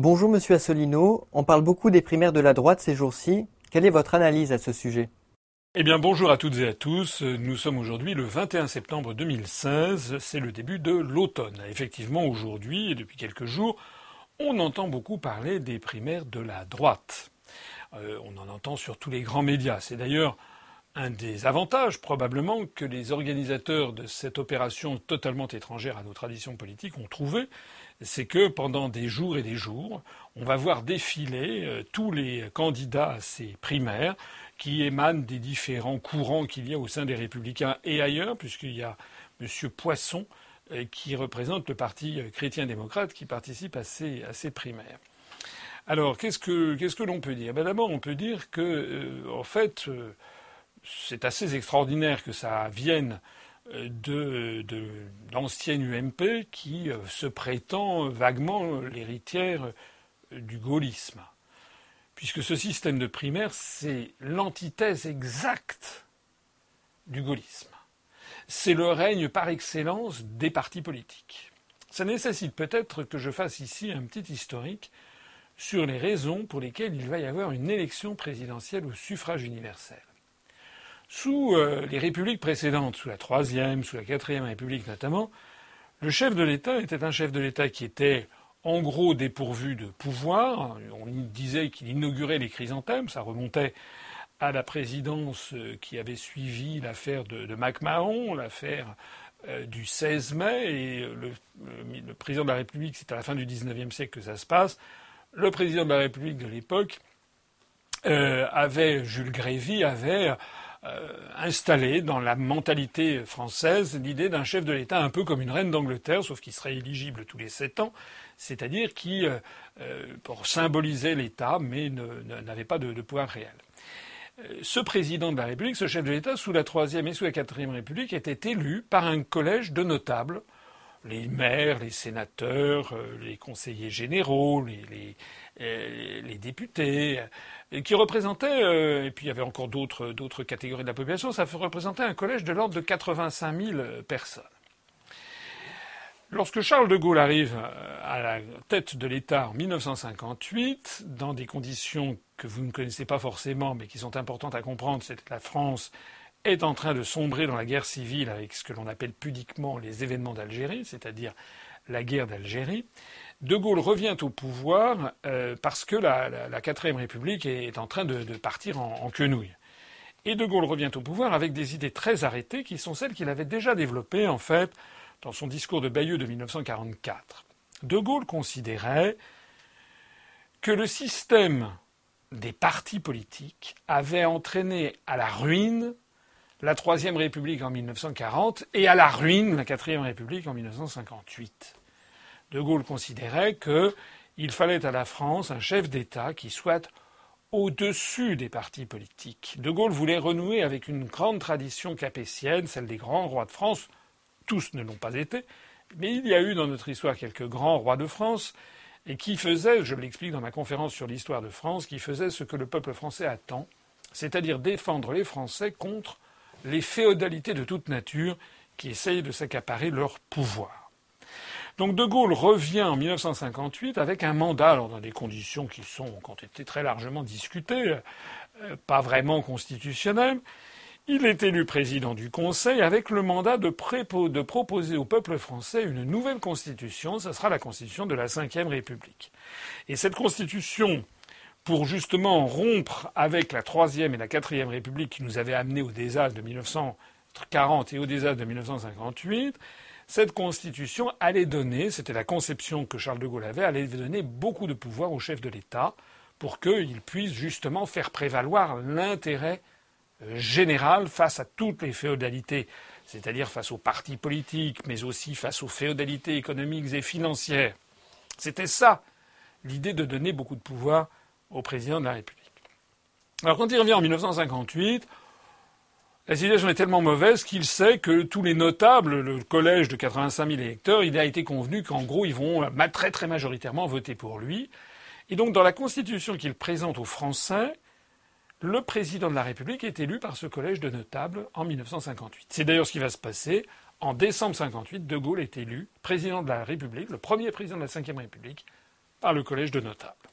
Bonjour Monsieur Assolino, on parle beaucoup des primaires de la droite ces jours-ci. Quelle est votre analyse à ce sujet? Eh bien bonjour à toutes et à tous. Nous sommes aujourd'hui le 21 septembre 2016. C'est le début de l'automne. Effectivement, aujourd'hui et depuis quelques jours, on entend beaucoup parler des primaires de la droite. Euh, on en entend sur tous les grands médias. C'est d'ailleurs un des avantages probablement que les organisateurs de cette opération totalement étrangère à nos traditions politiques ont trouvé, c'est que pendant des jours et des jours, on va voir défiler euh, tous les candidats à ces primaires qui émanent des différents courants qu'il y a au sein des Républicains et ailleurs, puisqu'il y a M. Poisson euh, qui représente le Parti chrétien-démocrate qui participe à ces, primaires. Alors, qu'est-ce que, l'on peut dire? Ben D'abord, on peut dire que, euh, en fait, euh, c'est assez extraordinaire que ça vienne de, l'ancienne UMP qui se prétend vaguement l'héritière du gaullisme puisque ce système de primaire, c'est l'antithèse exacte du gaullisme. C'est le règne par excellence des partis politiques. Ça nécessite peut-être que je fasse ici un petit historique sur les raisons pour lesquelles il va y avoir une élection présidentielle au suffrage universel. Sous euh, les républiques précédentes, sous la troisième, sous la quatrième république notamment, le chef de l'État était un chef de l'État qui était en gros dépourvu de pouvoir. On disait qu'il inaugurait les chrysanthèmes, ça remontait à la présidence euh, qui avait suivi l'affaire de, MacMahon, l'affaire euh, du 16 mai, et le, président de la République, c'est à la fin du XIXe siècle que ça se passe. Le président de la République de l'époque avait, Jules Grévy, avait installé dans la mentalité française l'idée d'un chef de l'État un peu comme une reine d'Angleterre, sauf qu'il serait éligible tous les sept ans, c'est-à-dire qui, euh, euh, pour symboliser l'État, mais n'avait pas de, pouvoir réel. Euh, ce président de la République, ce chef de l'État, sous la Troisième et sous la Quatrième République, était élu par un collège de notables, les maires, les sénateurs, les conseillers généraux, les, les, députés, qui représentaient, et puis il y avait encore d'autres catégories de la population, ça représentait un collège de l'ordre de 85 000 personnes. Lorsque Charles de Gaulle arrive euh, à la tête de l'État en 1958, dans des conditions que vous ne connaissez pas forcément, mais qui sont importantes à comprendre, c'est que la France est en train de sombrer dans la guerre civile avec ce que l'on appelle pudiquement les événements d'Algérie, c'est-à-dire la guerre d'Algérie. De Gaulle revient au pouvoir euh, parce que la, quatrième République est en train de, partir en, en quenouille. Et De Gaulle revient au pouvoir avec des idées très arrêtées qui sont celles qu'il avait déjà développées en fait dans son discours de Bayeux de 1944. De Gaulle considérait que le système des partis politiques avait entraîné à la ruine la Troisième République en 1940 et à la ruine la Quatrième République en 1958. De Gaulle considérait qu'il fallait à la France un chef d'État qui soit au-dessus des partis politiques. De Gaulle voulait renouer avec une grande tradition capétienne, celle des grands rois de France, tous ne l'ont pas été, mais il y a eu dans notre histoire quelques grands rois de France et qui faisaient, je l'explique dans ma conférence sur l'histoire de France, qui faisaient ce que le peuple français attend, c'est-à-dire défendre les Français contre les féodalités de toute nature qui essayent de s'accaparer leur pouvoir. Donc De Gaulle revient en 1958 avec un mandat, alors dans des conditions qui sont, ont été très largement discutées, euh, pas vraiment constitutionnelles, il est élu président du Conseil avec le mandat de, proposer au peuple français une nouvelle constitution. Ce sera la constitution de la Ve République. Et cette constitution, pour justement rompre avec la Troisième et la Quatrième République qui nous avaient amenés au désastre de 1940 et au désastre de 1958, cette constitution allait donner, c'était la conception que Charles de Gaulle avait, allait donner beaucoup de pouvoir au chef de l'État pour qu'il puisse justement faire prévaloir l'intérêt générale face à toutes les féodalités, c'est-à-dire face aux partis politiques, mais aussi face aux féodalités économiques et financières. C'était ça, l'idée de donner beaucoup de pouvoir au président de la République. Alors quand il revient en 1958, la situation est tellement mauvaise qu'il sait que tous les notables, le collège de 85 000 électeurs, il a été convenu qu'en gros, ils vont très très majoritairement voter pour lui. Et donc, dans la constitution qu'il présente aux Français, le président de la République est élu par ce collège de notables en 1958. C'est d'ailleurs ce qui va se passer. En décembre 1958, De Gaulle est élu président de la République, le premier président de la Ve République, par le collège de notables.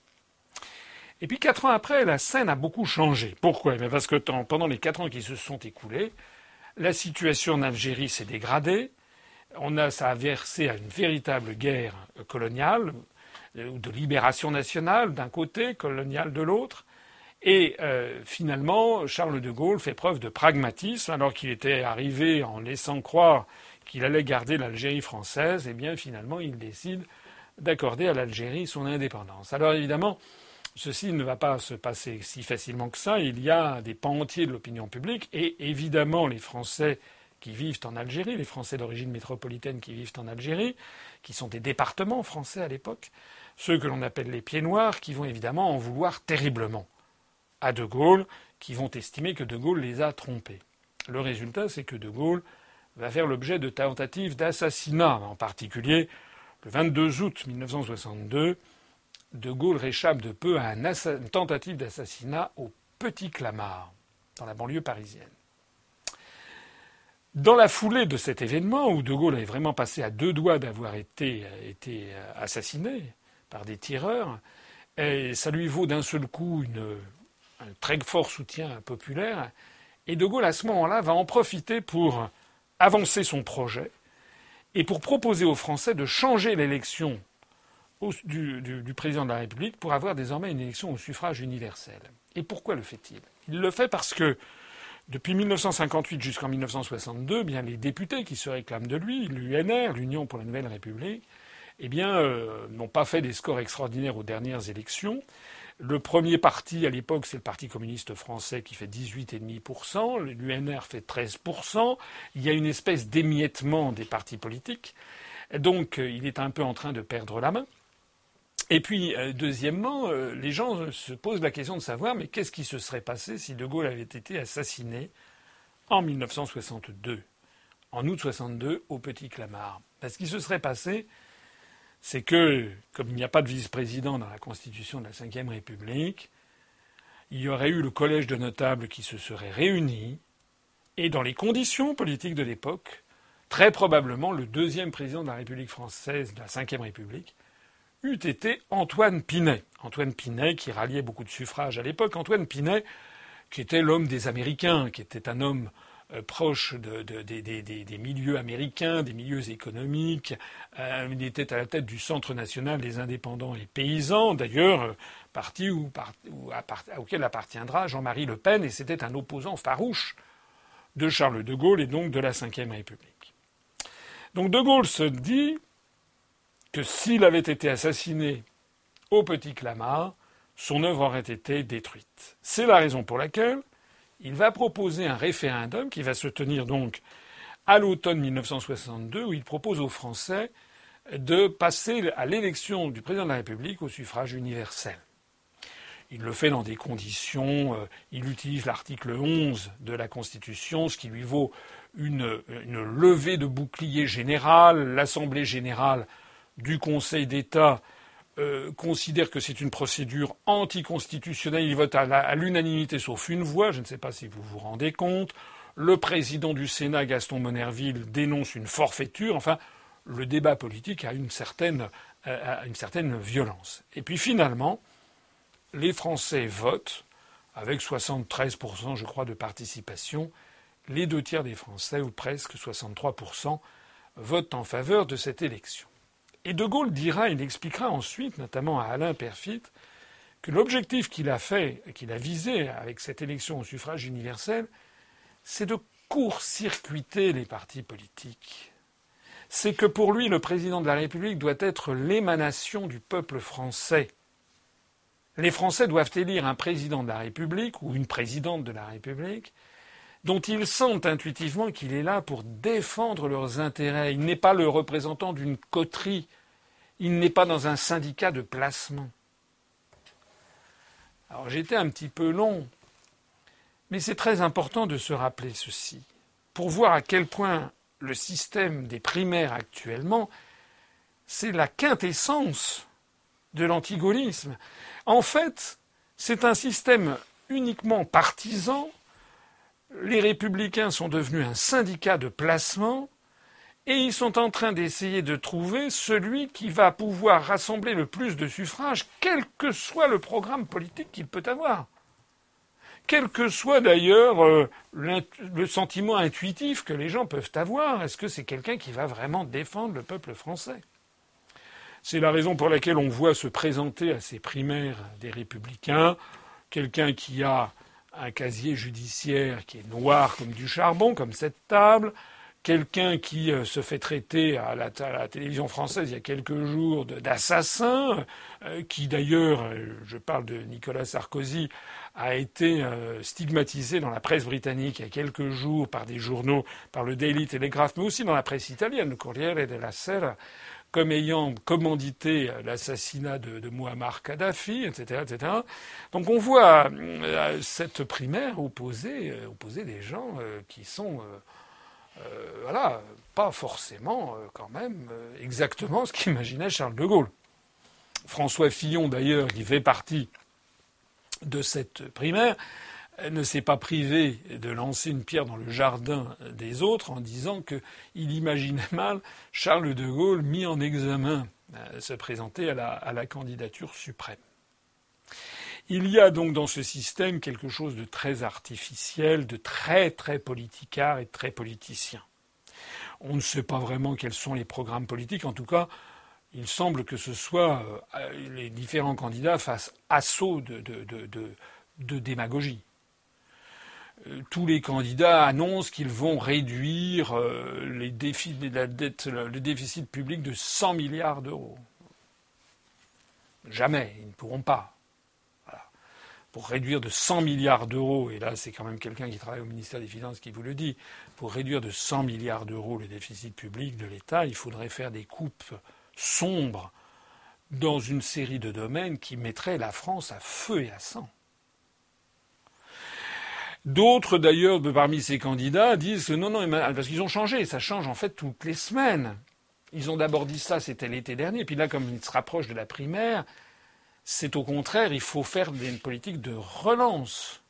Et puis quatre ans après, la scène a beaucoup changé. Pourquoi? Eh Parce que pendant les quatre ans qui se sont écoulés, la situation en Algérie s'est dégradée. On a, ça a versé à une véritable guerre coloniale, euh, ou de libération nationale d'un côté, coloniale de l'autre. Et euh, finalement, Charles de Gaulle fait preuve de pragmatisme, alors qu'il était arrivé en laissant croire qu'il allait garder l'Algérie française. Eh bien, finalement, il décide d'accorder à l'Algérie son indépendance. Alors évidemment, ceci ne va pas se passer si facilement que ça. Il y a des pans entiers de l'opinion publique et évidemment les Français qui vivent en Algérie, les Français d'origine métropolitaine qui vivent en Algérie, qui sont des départements français à l'époque, ceux que l'on appelle les pieds noirs, qui vont évidemment en vouloir terriblement à De Gaulle, qui vont estimer que De Gaulle les a trompés. Le résultat, c'est que De Gaulle va faire l'objet de tentatives d'assassinat, en particulier le 22 août 1962, De Gaulle réchappe de peu à une tentative d'assassinat au Petit Clamart, dans la banlieue parisienne. Dans la foulée de cet événement, où De Gaulle avait vraiment passé à deux doigts d'avoir été, été, assassiné par des tireurs, ça lui vaut d'un seul coup un très fort soutien populaire, et De Gaulle, à ce moment-là, va en profiter pour avancer son projet et pour proposer aux Français de changer l'élection du, président de la République pour avoir désormais une élection au suffrage universel. Et pourquoi le fait-il? Il le fait parce que depuis 1958 jusqu'en 1962, bien les députés qui se réclament de lui, l'UNR, l'Union pour la Nouvelle République, eh bien, euh, n'ont pas fait des scores extraordinaires aux dernières élections. Le premier parti à l'époque, c'est le Parti communiste français qui fait 18,5%, l'UNR fait 13%. Il y a une espèce d'émiettement des partis politiques. Donc euh, il est un peu en train de perdre la main. Et puis, euh, deuxièmement, euh, les gens se posent la question de savoir mais qu'est-ce qui se serait passé si De Gaulle avait été assassiné en 1962, en août 62, au Petit Clamart? Ce qui se serait passé, c'est que, comme il n'y a pas de vice-président dans la Constitution de la Ve République, il y aurait eu le collège de notables qui se serait réuni, et dans les conditions politiques de l'époque, très probablement le deuxième président de la République française de la Ve République eût été Antoine Pinet. Antoine Pinet qui ralliait beaucoup de suffrages à l'époque. Antoine Pinet qui était l'homme des Américains, qui était un homme euh, proche des milieux américains, des milieux économiques. Euh, il était à la tête du Centre national des indépendants et paysans, d'ailleurs, euh, parti auquel appartiendra Jean-Marie Le Pen, et c'était un opposant farouche de Charles de Gaulle et donc de la Ve République. Donc de Gaulle se dit que s'il avait été assassiné au Petit Clamart, son œuvre aurait été détruite. C'est la raison pour laquelle il va proposer un référendum qui va se tenir donc à l'automne 1962 où il propose aux Français de passer à l'élection du président de la République au suffrage universel. Il le fait dans des conditions, euh, il utilise l'article 11 de la Constitution, ce qui lui vaut une, une levée de bouclier général. L'Assemblée générale du Conseil d'État euh, considère que c'est une procédure anticonstitutionnelle. Il vote à l'unanimité sauf une voix. Je ne sais pas si vous vous rendez compte. Le président du Sénat, Gaston Monerville, dénonce une forfaiture. Enfin, le débat politique a une certaine, euh, a une certaine violence. Et puis finalement, les Français votent avec 73%, je crois, de participation. Les deux tiers des Français, ou presque 63%, votent en faveur de cette élection. Et De Gaulle dira, il expliquera ensuite, notamment à Alain Perfit, que l'objectif qu'il a fait, qu'il a visé avec cette élection au suffrage universel, c'est de court-circuiter les partis politiques. C'est que pour lui, le président de la République doit être l'émanation du peuple français. Les Français doivent élire un président de la République ou une présidente de la République dont ils sentent intuitivement qu'il est là pour défendre leurs intérêts. Il n'est pas le représentant d'une coterie. Il n'est pas dans un syndicat de placement. Alors j'étais un petit peu long, mais c'est très important de se rappeler ceci, pour voir à quel point le système des primaires actuellement, c'est la quintessence de l'antigaullisme. En fait, c'est un système uniquement partisan les républicains sont devenus un syndicat de placement et ils sont en train d'essayer de trouver celui qui va pouvoir rassembler le plus de suffrages, quel que soit le programme politique qu'il peut avoir. Quel que soit d'ailleurs euh, le sentiment intuitif que les gens peuvent avoir, est-ce que c'est quelqu'un qui va vraiment défendre le peuple français? C'est la raison pour laquelle on voit se présenter à ces primaires des républicains quelqu'un qui a un casier judiciaire qui est noir comme du charbon, comme cette table, quelqu'un qui euh, se fait traiter à la, télévision française il y a quelques jours d'assassin, euh, qui d'ailleurs, euh, je parle de Nicolas Sarkozy, a été stigmatisé dans la presse britannique il y a quelques jours par des journaux, par le Daily Telegraph, mais aussi dans la presse italienne, le Corriere della Sera, comme ayant commandité l'assassinat de, de, Muammar Kadhafi, etc., etc. Donc on voit cette primaire opposer, opposer des gens qui sont euh, voilà, pas forcément euh, quand même euh, exactement ce qu'imaginait Charles de Gaulle. François Fillon, d'ailleurs, qui fait partie de cette primaire, ne s'est pas privé de lancer une pierre dans le jardin des autres en disant qu'il imaginait mal Charles de Gaulle mis en examen se présenter à la candidature suprême. Il y a donc dans ce système quelque chose de très artificiel, de très très politicard et très politicien. On ne sait pas vraiment quels sont les programmes politiques. En tout cas, il semble que ce soit euh, les différents candidats fassent assaut de, démagogie. Euh, tous les candidats annoncent qu'ils vont réduire euh, le déficit public de 100 milliards d'euros. Jamais, ils ne pourront pas pour réduire de 100 milliards d'euros, et là c'est quand même quelqu'un qui travaille au ministère des Finances qui vous le dit, pour réduire de 100 milliards d'euros le déficit public de l'État, il faudrait faire des coupes sombres dans une série de domaines qui mettraient la France à feu et à sang. D'autres, d'ailleurs, parmi ces candidats, disent que non, non, parce qu'ils ont changé, ça change en fait toutes les semaines. Ils ont d'abord dit ça, c'était l'été dernier, puis là, comme ils se rapprochent de la primaire, c'est au contraire, il faut faire une politique de relance.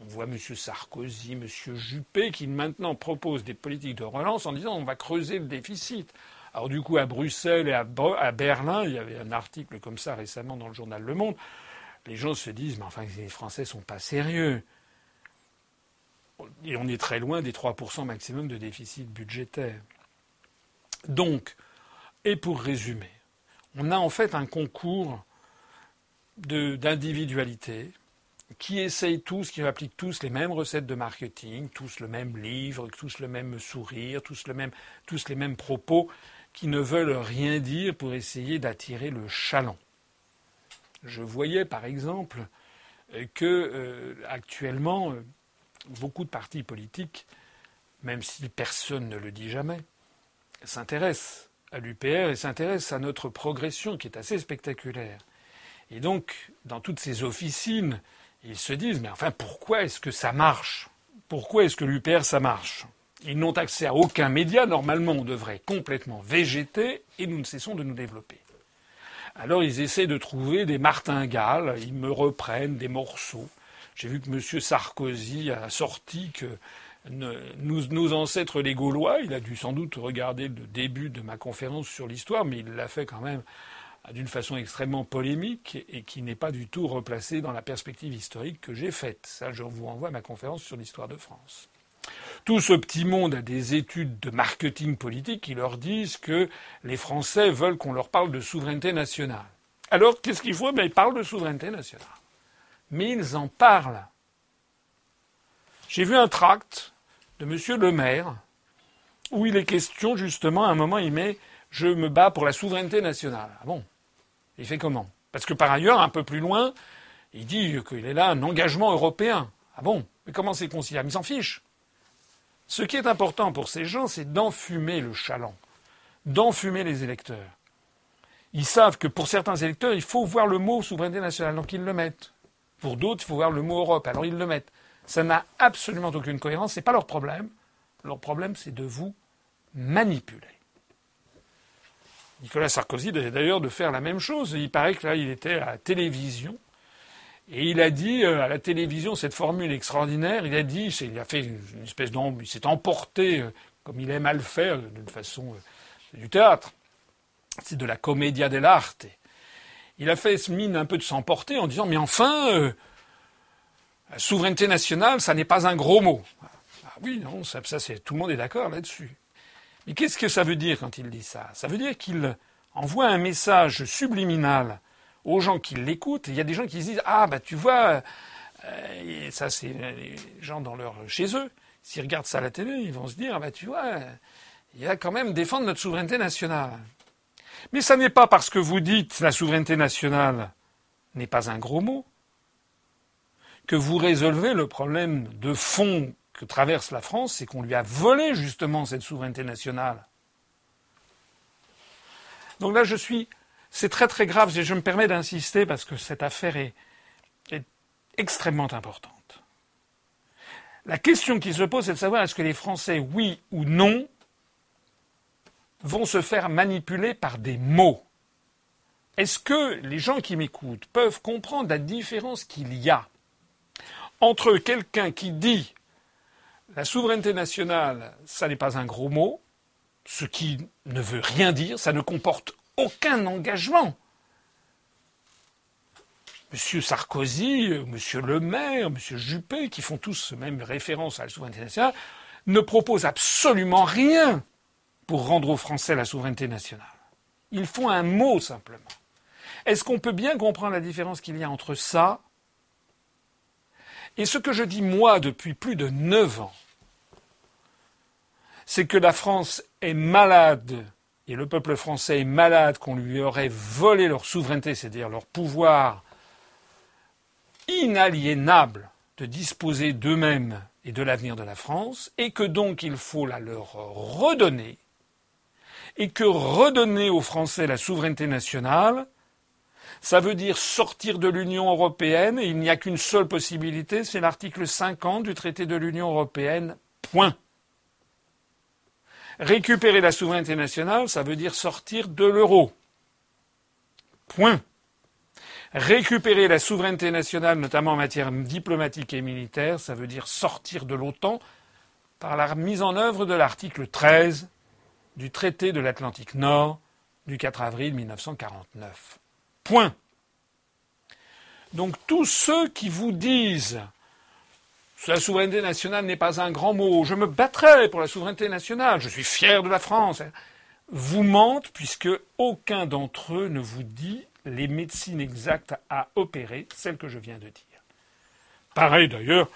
On voit M. Sarkozy, M. Juppé qui maintenant proposent des politiques de relance en disant on va creuser le déficit. Alors du coup, à Bruxelles et à, Berlin, il y avait un article comme ça récemment dans le journal Le Monde, les gens se disent mais enfin les Français sont pas sérieux. Et on est très loin des 3% maximum de déficit budgétaire. Donc, et pour résumer, on a en fait un concours d'individualité qui essayent tous, qui appliquent tous les mêmes recettes de marketing, tous le même livre, tous le même sourire, tous, les mêmes propos, qui ne veulent rien dire pour essayer d'attirer le chaland. Je voyais par exemple que euh, actuellement euh, beaucoup de partis politiques, même si personne ne le dit jamais, s'intéressent à l'UPR et s'intéressent à notre progression qui est assez spectaculaire. Et donc, dans toutes ces officines, ils se disent, mais enfin, pourquoi est-ce que ça marche? Pourquoi est-ce que l'UPR, ça marche? Ils n'ont accès à aucun média. Normalement, on devrait complètement végéter et nous ne cessons de nous développer. Alors, ils essaient de trouver des martingales. Ils me reprennent des morceaux. J'ai vu que M. Sarkozy a sorti que nos, ancêtres les Gaulois, il a dû sans doute regarder le début de ma conférence sur l'histoire, mais il l'a fait quand même d'une façon extrêmement polémique et qui n'est pas du tout replacée dans la perspective historique que j'ai faite. Ça, je vous renvoie à ma conférence sur l'histoire de France. Tout ce petit monde a des études de marketing politique qui leur disent que les Français veulent qu'on leur parle de souveraineté nationale. Alors, qu'est-ce qu'il faut? Ben, Ils parlent de souveraineté nationale. Mais ils en parlent. J'ai vu un tract de M. Le Maire où il est question, justement, à un moment, il met Je me bats pour la souveraineté nationale. Ah bon? Il fait comment? Parce que par ailleurs, un peu plus loin, il dit qu'il est là un engagement européen. Ah bon? Mais comment c'est considéré Il s'en fiche. Ce qui est important pour ces gens, c'est d'enfumer le chaland, d'enfumer les électeurs. Ils savent que pour certains électeurs, il faut voir le mot souveraineté nationale, donc ils le mettent. Pour d'autres, il faut voir le mot Europe, alors ils le mettent. Ça n'a absolument aucune cohérence, ce n'est pas leur problème. Leur problème, c'est de vous manipuler. Nicolas Sarkozy d'ailleurs de faire la même chose. Il paraît que là, il était à la télévision. Et il a dit euh, à la télévision cette formule extraordinaire. Il a dit, il a fait une espèce d'ombre, il s'est emporté euh, comme il aime à le faire d'une façon euh, du théâtre. C'est de la commedia dell'arte. Il a fait mine un peu de s'emporter en disant mais enfin euh, la souveraineté nationale, ça n'est pas un gros mot. Ah oui, non, ça, c'est tout le monde est d'accord là-dessus. Mais qu'est-ce que ça veut dire quand il dit ça? Ça veut dire qu'il envoie un message subliminal aux gens qui l'écoutent. Il y a des gens qui se disent ah bah tu vois, euh, ça c'est les gens dans leur chez eux. S'ils regardent ça à la télé, ils vont se dire ah bah tu vois, il y a quand même défendre notre souveraineté nationale. Mais ça n'est pas parce que vous dites la souveraineté nationale n'est pas un gros mot que vous résolvez le problème de fond que traverse la France, c'est qu'on lui a volé justement cette souveraineté nationale. Donc là, je suis. C'est très très grave et je me permets d'insister parce que cette affaire est, extrêmement importante. La question qui se pose, c'est de savoir est-ce que les Français, oui ou non, vont se faire manipuler par des mots. Est-ce que les gens qui m'écoutent peuvent comprendre la différence qu'il y a entre quelqu'un qui dit la souveraineté nationale, ça n'est pas un gros mot, ce qui ne veut rien dire, ça ne comporte aucun engagement. M. Sarkozy, M. Le Maire, M. Juppé, qui font tous même référence à la souveraineté nationale, ne proposent absolument rien pour rendre aux Français la souveraineté nationale. Ils font un mot simplement. Est-ce qu'on peut bien comprendre la différence qu'il y a entre ça et ce que je dis moi depuis plus de neuf ans C'est que la France est malade et le peuple français est malade qu'on lui aurait volé leur souveraineté, c'est-à-dire leur pouvoir inaliénable de disposer d'eux-mêmes et de l'avenir de la France, et que donc il faut la leur redonner, et que redonner aux Français la souveraineté nationale, ça veut dire sortir de l'Union européenne, et il n'y a qu'une seule possibilité, c'est l'article 50 du traité de l'Union européenne. Point. Récupérer la souveraineté nationale, ça veut dire sortir de l'euro. Point. Récupérer la souveraineté nationale, notamment en matière diplomatique et militaire, ça veut dire sortir de l'OTAN par la mise en œuvre de l'article 13 du traité de l'Atlantique Nord du 4 avril 1949. Point. Donc tous ceux qui vous disent la souveraineté nationale n'est pas un grand mot, je me battrai pour la souveraineté nationale, je suis fier de la France, vous mentent puisque aucun d'entre eux ne vous dit les médecines exactes à opérer, celles que je viens de dire. Pareil d'ailleurs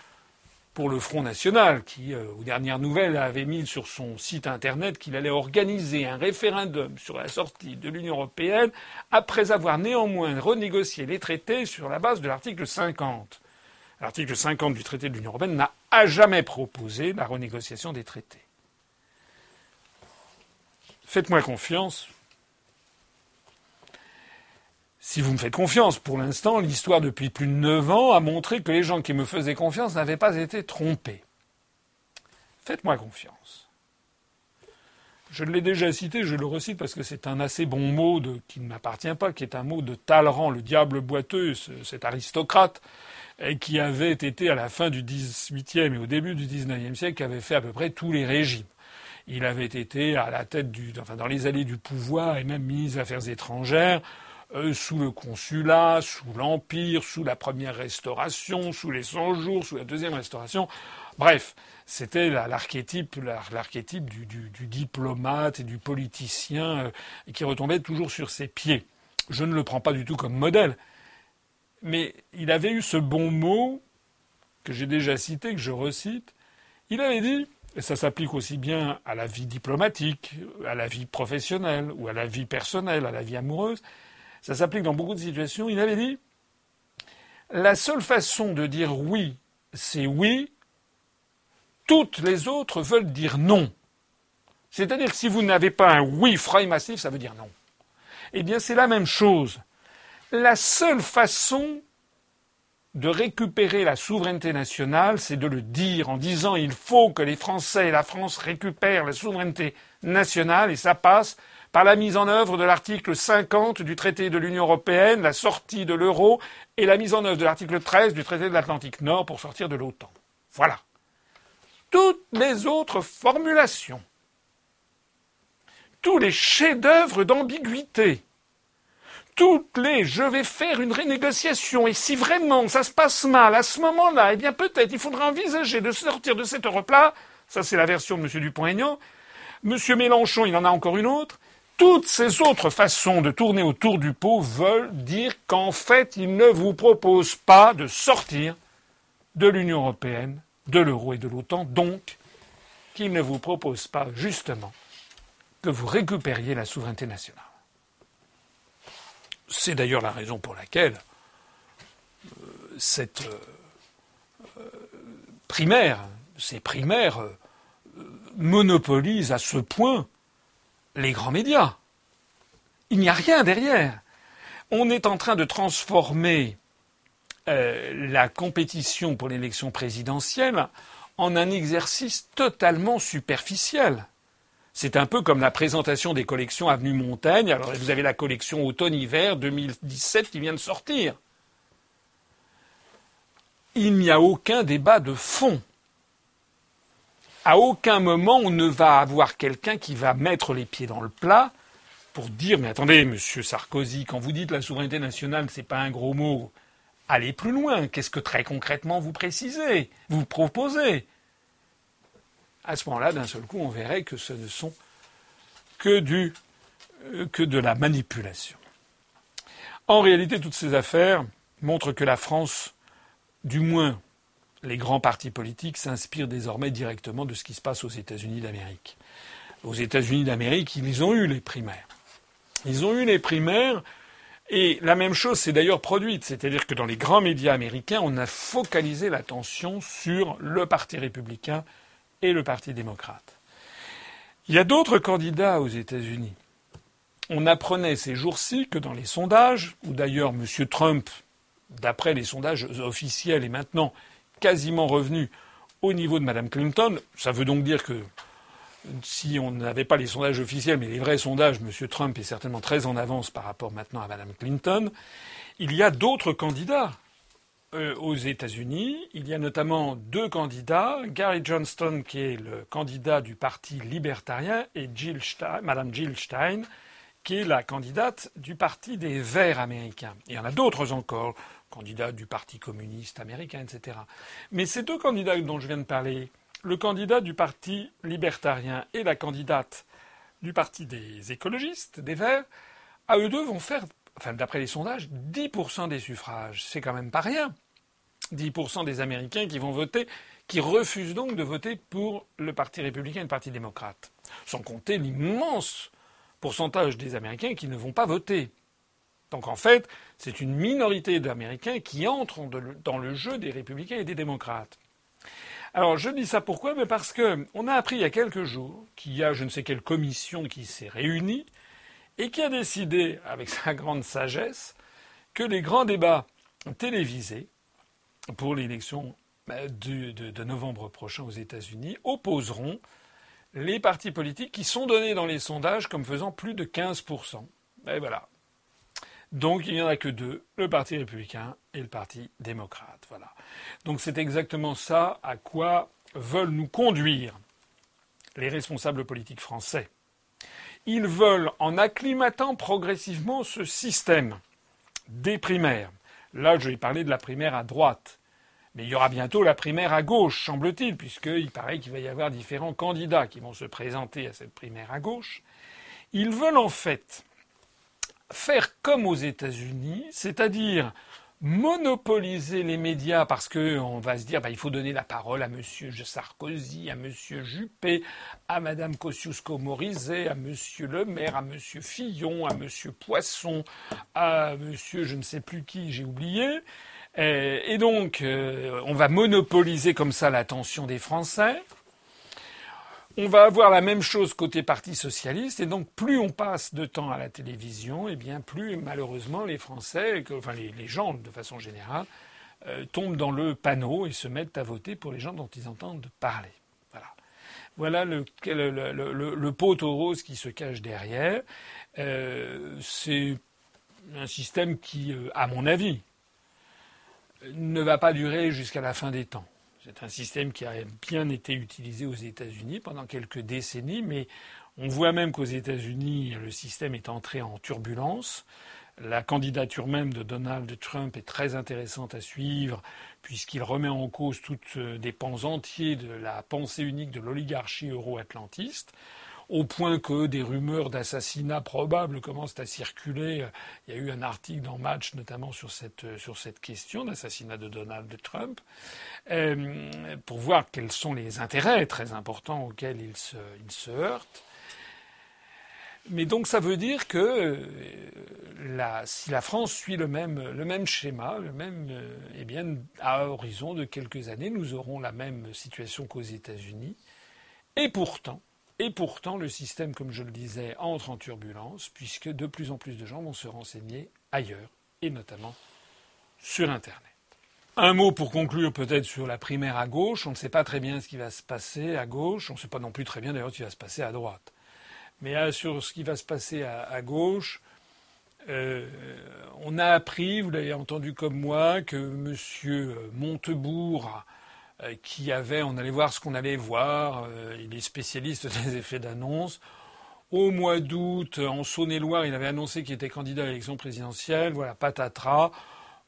pour le Front National, qui, euh, aux dernières nouvelles, avait mis sur son site internet qu'il allait organiser un référendum sur la sortie de l'Union européenne, après avoir néanmoins renégocié les traités sur la base de l'article 50. L'article 50 du traité de l'Union européenne n'a à jamais proposé la renégociation des traités. Faites-moi confiance, si vous me faites confiance, pour l'instant, l'histoire depuis plus de neuf ans a montré que les gens qui me faisaient confiance n'avaient pas été trompés. Faites-moi confiance. Je l'ai déjà cité, je le recite parce que c'est un assez bon mot qui ne m'appartient pas, qui est un mot de Talleyrand, le diable boiteux, cet aristocrate, qui avait été à la fin du XVIIIe et au début du XIXe siècle, qui avait fait à peu près tous les régimes. Il avait été à la tête du, enfin, dans les allées du pouvoir et même ministre des Affaires étrangères euh, sous le consulat, sous l'Empire, sous la première restauration, sous les 100 jours, sous la deuxième restauration. Bref, c'était l'archétype, l'archétype du, diplomate et du politicien euh, qui retombait toujours sur ses pieds. Je ne le prends pas du tout comme modèle, mais il avait eu ce bon mot que j'ai déjà cité, que je recite. Il avait dit, et ça s'applique aussi bien à la vie diplomatique, à la vie professionnelle ou à la vie personnelle, à la vie amoureuse, ça s'applique dans beaucoup de situations. Il avait dit la seule façon de dire oui, c'est oui. Toutes les autres veulent dire non. C'est-à-dire que si vous n'avez pas un oui franc massif, ça veut dire non. Eh bien, c'est la même chose. La seule façon de récupérer la souveraineté nationale, c'est de le dire en disant il faut que les Français et la France récupèrent la souveraineté nationale et ça passe par la mise en œuvre de l'article 50 du traité de l'Union européenne, la sortie de l'euro et la mise en œuvre de l'article 13 du traité de l'Atlantique Nord pour sortir de l'OTAN. Voilà. Toutes les autres formulations tous les chefs-d'œuvre d'ambiguïté, toutes les je vais faire une renégociation et si vraiment ça se passe mal à ce moment-là, eh bien peut-être il faudra envisager de sortir de cette Europe-là. Ça c'est la version de M. Dupont-Aignan. M. Mélenchon, il en a encore une autre. Toutes ces autres façons de tourner autour du pot veulent dire qu'en fait, il ne vous propose pas de sortir de l'Union européenne, de l'euro et de l'OTAN, donc qu'il ne vous propose pas justement que vous récupériez la souveraineté nationale. C'est d'ailleurs la raison pour laquelle euh, cette euh, euh, primaire, ces primaires monopolisent à ce point les grands médias. Il n'y a rien derrière. On est en train de transformer la compétition pour l'élection présidentielle en un exercice totalement superficiel. C'est un peu comme la présentation des collections Avenue Montaigne. Alors vous avez la collection automne-hiver 2017 qui vient de sortir. Il n'y a aucun débat de fond. À aucun moment on ne va avoir quelqu'un qui va mettre les pieds dans le plat pour dire mais attendez, monsieur Sarkozy, quand vous dites la souveraineté nationale, c'est pas un gros mot. Allez plus loin. Qu'est-ce que très concrètement vous précisez, vous proposez? À ce moment-là, d'un seul coup, on verrait que ce ne sont que, du, euh, que de la manipulation. En réalité, toutes ces affaires montrent que la France, du moins les grands partis politiques, s'inspirent désormais directement de ce qui se passe aux États-Unis d'Amérique. Aux États-Unis d'Amérique, ils ont eu les primaires. Ils ont eu les primaires et la même chose s'est d'ailleurs produite, c'est-à-dire que dans les grands médias américains, on a focalisé l'attention sur le Parti républicain et le Parti démocrate. Il y a d'autres candidats aux États-Unis. On apprenait ces jours-ci que dans les sondages, où d'ailleurs M. Trump, d'après les sondages officiels, est maintenant quasiment revenu au niveau de Mme Clinton, ça veut donc dire que si on n'avait pas les sondages officiels, mais les vrais sondages, M. Trump est certainement très en avance par rapport maintenant à Mme Clinton. Il y a d'autres candidats euh, aux États-Unis. Il y a notamment deux candidats, Gary Johnston, qui est le candidat du Parti libertarien, et Jill Stein, Mme Jill Stein, qui est la candidate du Parti des Verts américains. Il y en a d'autres encore, candidats du Parti communiste américain, etc. Mais ces deux candidats dont je viens de parler, le candidat du Parti libertarien et la candidate du Parti des écologistes, des Verts, à eux deux vont faire, d'après les sondages, 10% des suffrages. C'est quand même pas rien. 10% des Américains qui vont voter, qui refusent donc de voter pour le Parti républicain et le Parti démocrate. Sans compter l'immense pourcentage des Américains qui ne vont pas voter. Donc en fait, c'est une minorité d'Américains qui entrent dans le jeu des républicains et des démocrates. Alors je dis ça pourquoi? Mais Parce qu'on a appris il y a quelques jours qu'il y a je ne sais quelle commission qui s'est réunie et qui a décidé, avec sa grande sagesse, que les grands débats télévisés pour l'élection bah, de, novembre prochain aux États-Unis opposeront les partis politiques qui sont donnés dans les sondages comme faisant plus de 15%. Et voilà. Donc il n'y en a que deux, le Parti républicain et le Parti démocrate. Voilà. Donc c'est exactement ça à quoi veulent nous conduire les responsables politiques français. Ils veulent, en acclimatant progressivement ce système des primaires, là je vais parler de la primaire à droite, mais il y aura bientôt la primaire à gauche, semble-t-il, puisqu'il paraît qu'il va y avoir différents candidats qui vont se présenter à cette primaire à gauche. Ils veulent en fait faire comme aux États-Unis, c'est-à-dire monopoliser les médias parce qu'on va se dire bah, il faut donner la parole à M. Sarkozy, à M. Juppé, à Mme Kosciusko-Morizet, à M. Le Maire, à M. Fillon, à M. Poisson, à M. je ne sais plus qui, j'ai oublié. Et donc, euh, on va monopoliser comme ça l'attention des Français. On va avoir la même chose côté Parti socialiste, et donc plus on passe de temps à la télévision, et eh bien plus malheureusement les Français, enfin les, gens de façon générale, euh, tombent dans le panneau et se mettent à voter pour les gens dont ils entendent parler. Voilà, le, le, poteau rose qui se cache derrière. Euh, c'est un système qui, euh, à mon avis, ne va pas durer jusqu'à la fin des temps. C'est un système qui a bien été utilisé aux États-Unis pendant quelques décennies, mais On voit même qu'aux États-Unis, le système est entré en turbulence. La candidature même de Donald Trump est très intéressante à suivre puisqu'il remet en cause toutes euh, des pans entiers de la pensée unique de l'oligarchie euro-atlantiste au point que des rumeurs d'assassinat probables commencent à circuler. Il y a eu un article dans Match notamment sur cette, sur cette question d'assassinat de Donald Trump, euh, pour voir quels sont les intérêts très importants auxquels il se, se heurte. Mais donc ça veut dire que euh, si la France suit le même, le même schéma, le même, euh, eh bien, à horizon de quelques années, nous aurons la même situation qu'aux États-Unis. Et pourtant, et pourtant, le système, comme je le disais, entre en turbulence, puisque de plus en plus de gens vont se renseigner ailleurs, et notamment sur Internet. Un mot pour conclure peut-être sur la primaire à gauche. On ne sait pas très bien ce qui va se passer à gauche. On ne sait pas non plus très bien d'ailleurs ce qui va se passer à droite. Mais euh, sur ce qui va se passer à, gauche, euh, on a appris, vous l'avez entendu comme moi, que M. Montebourg qui avait, on allait voir ce qu'on allait voir, euh, il est spécialiste des effets d'annonce. Au mois d'août, en Saône-et-Loire, il avait annoncé qu'il était candidat à l'élection présidentielle. Voilà, patatras.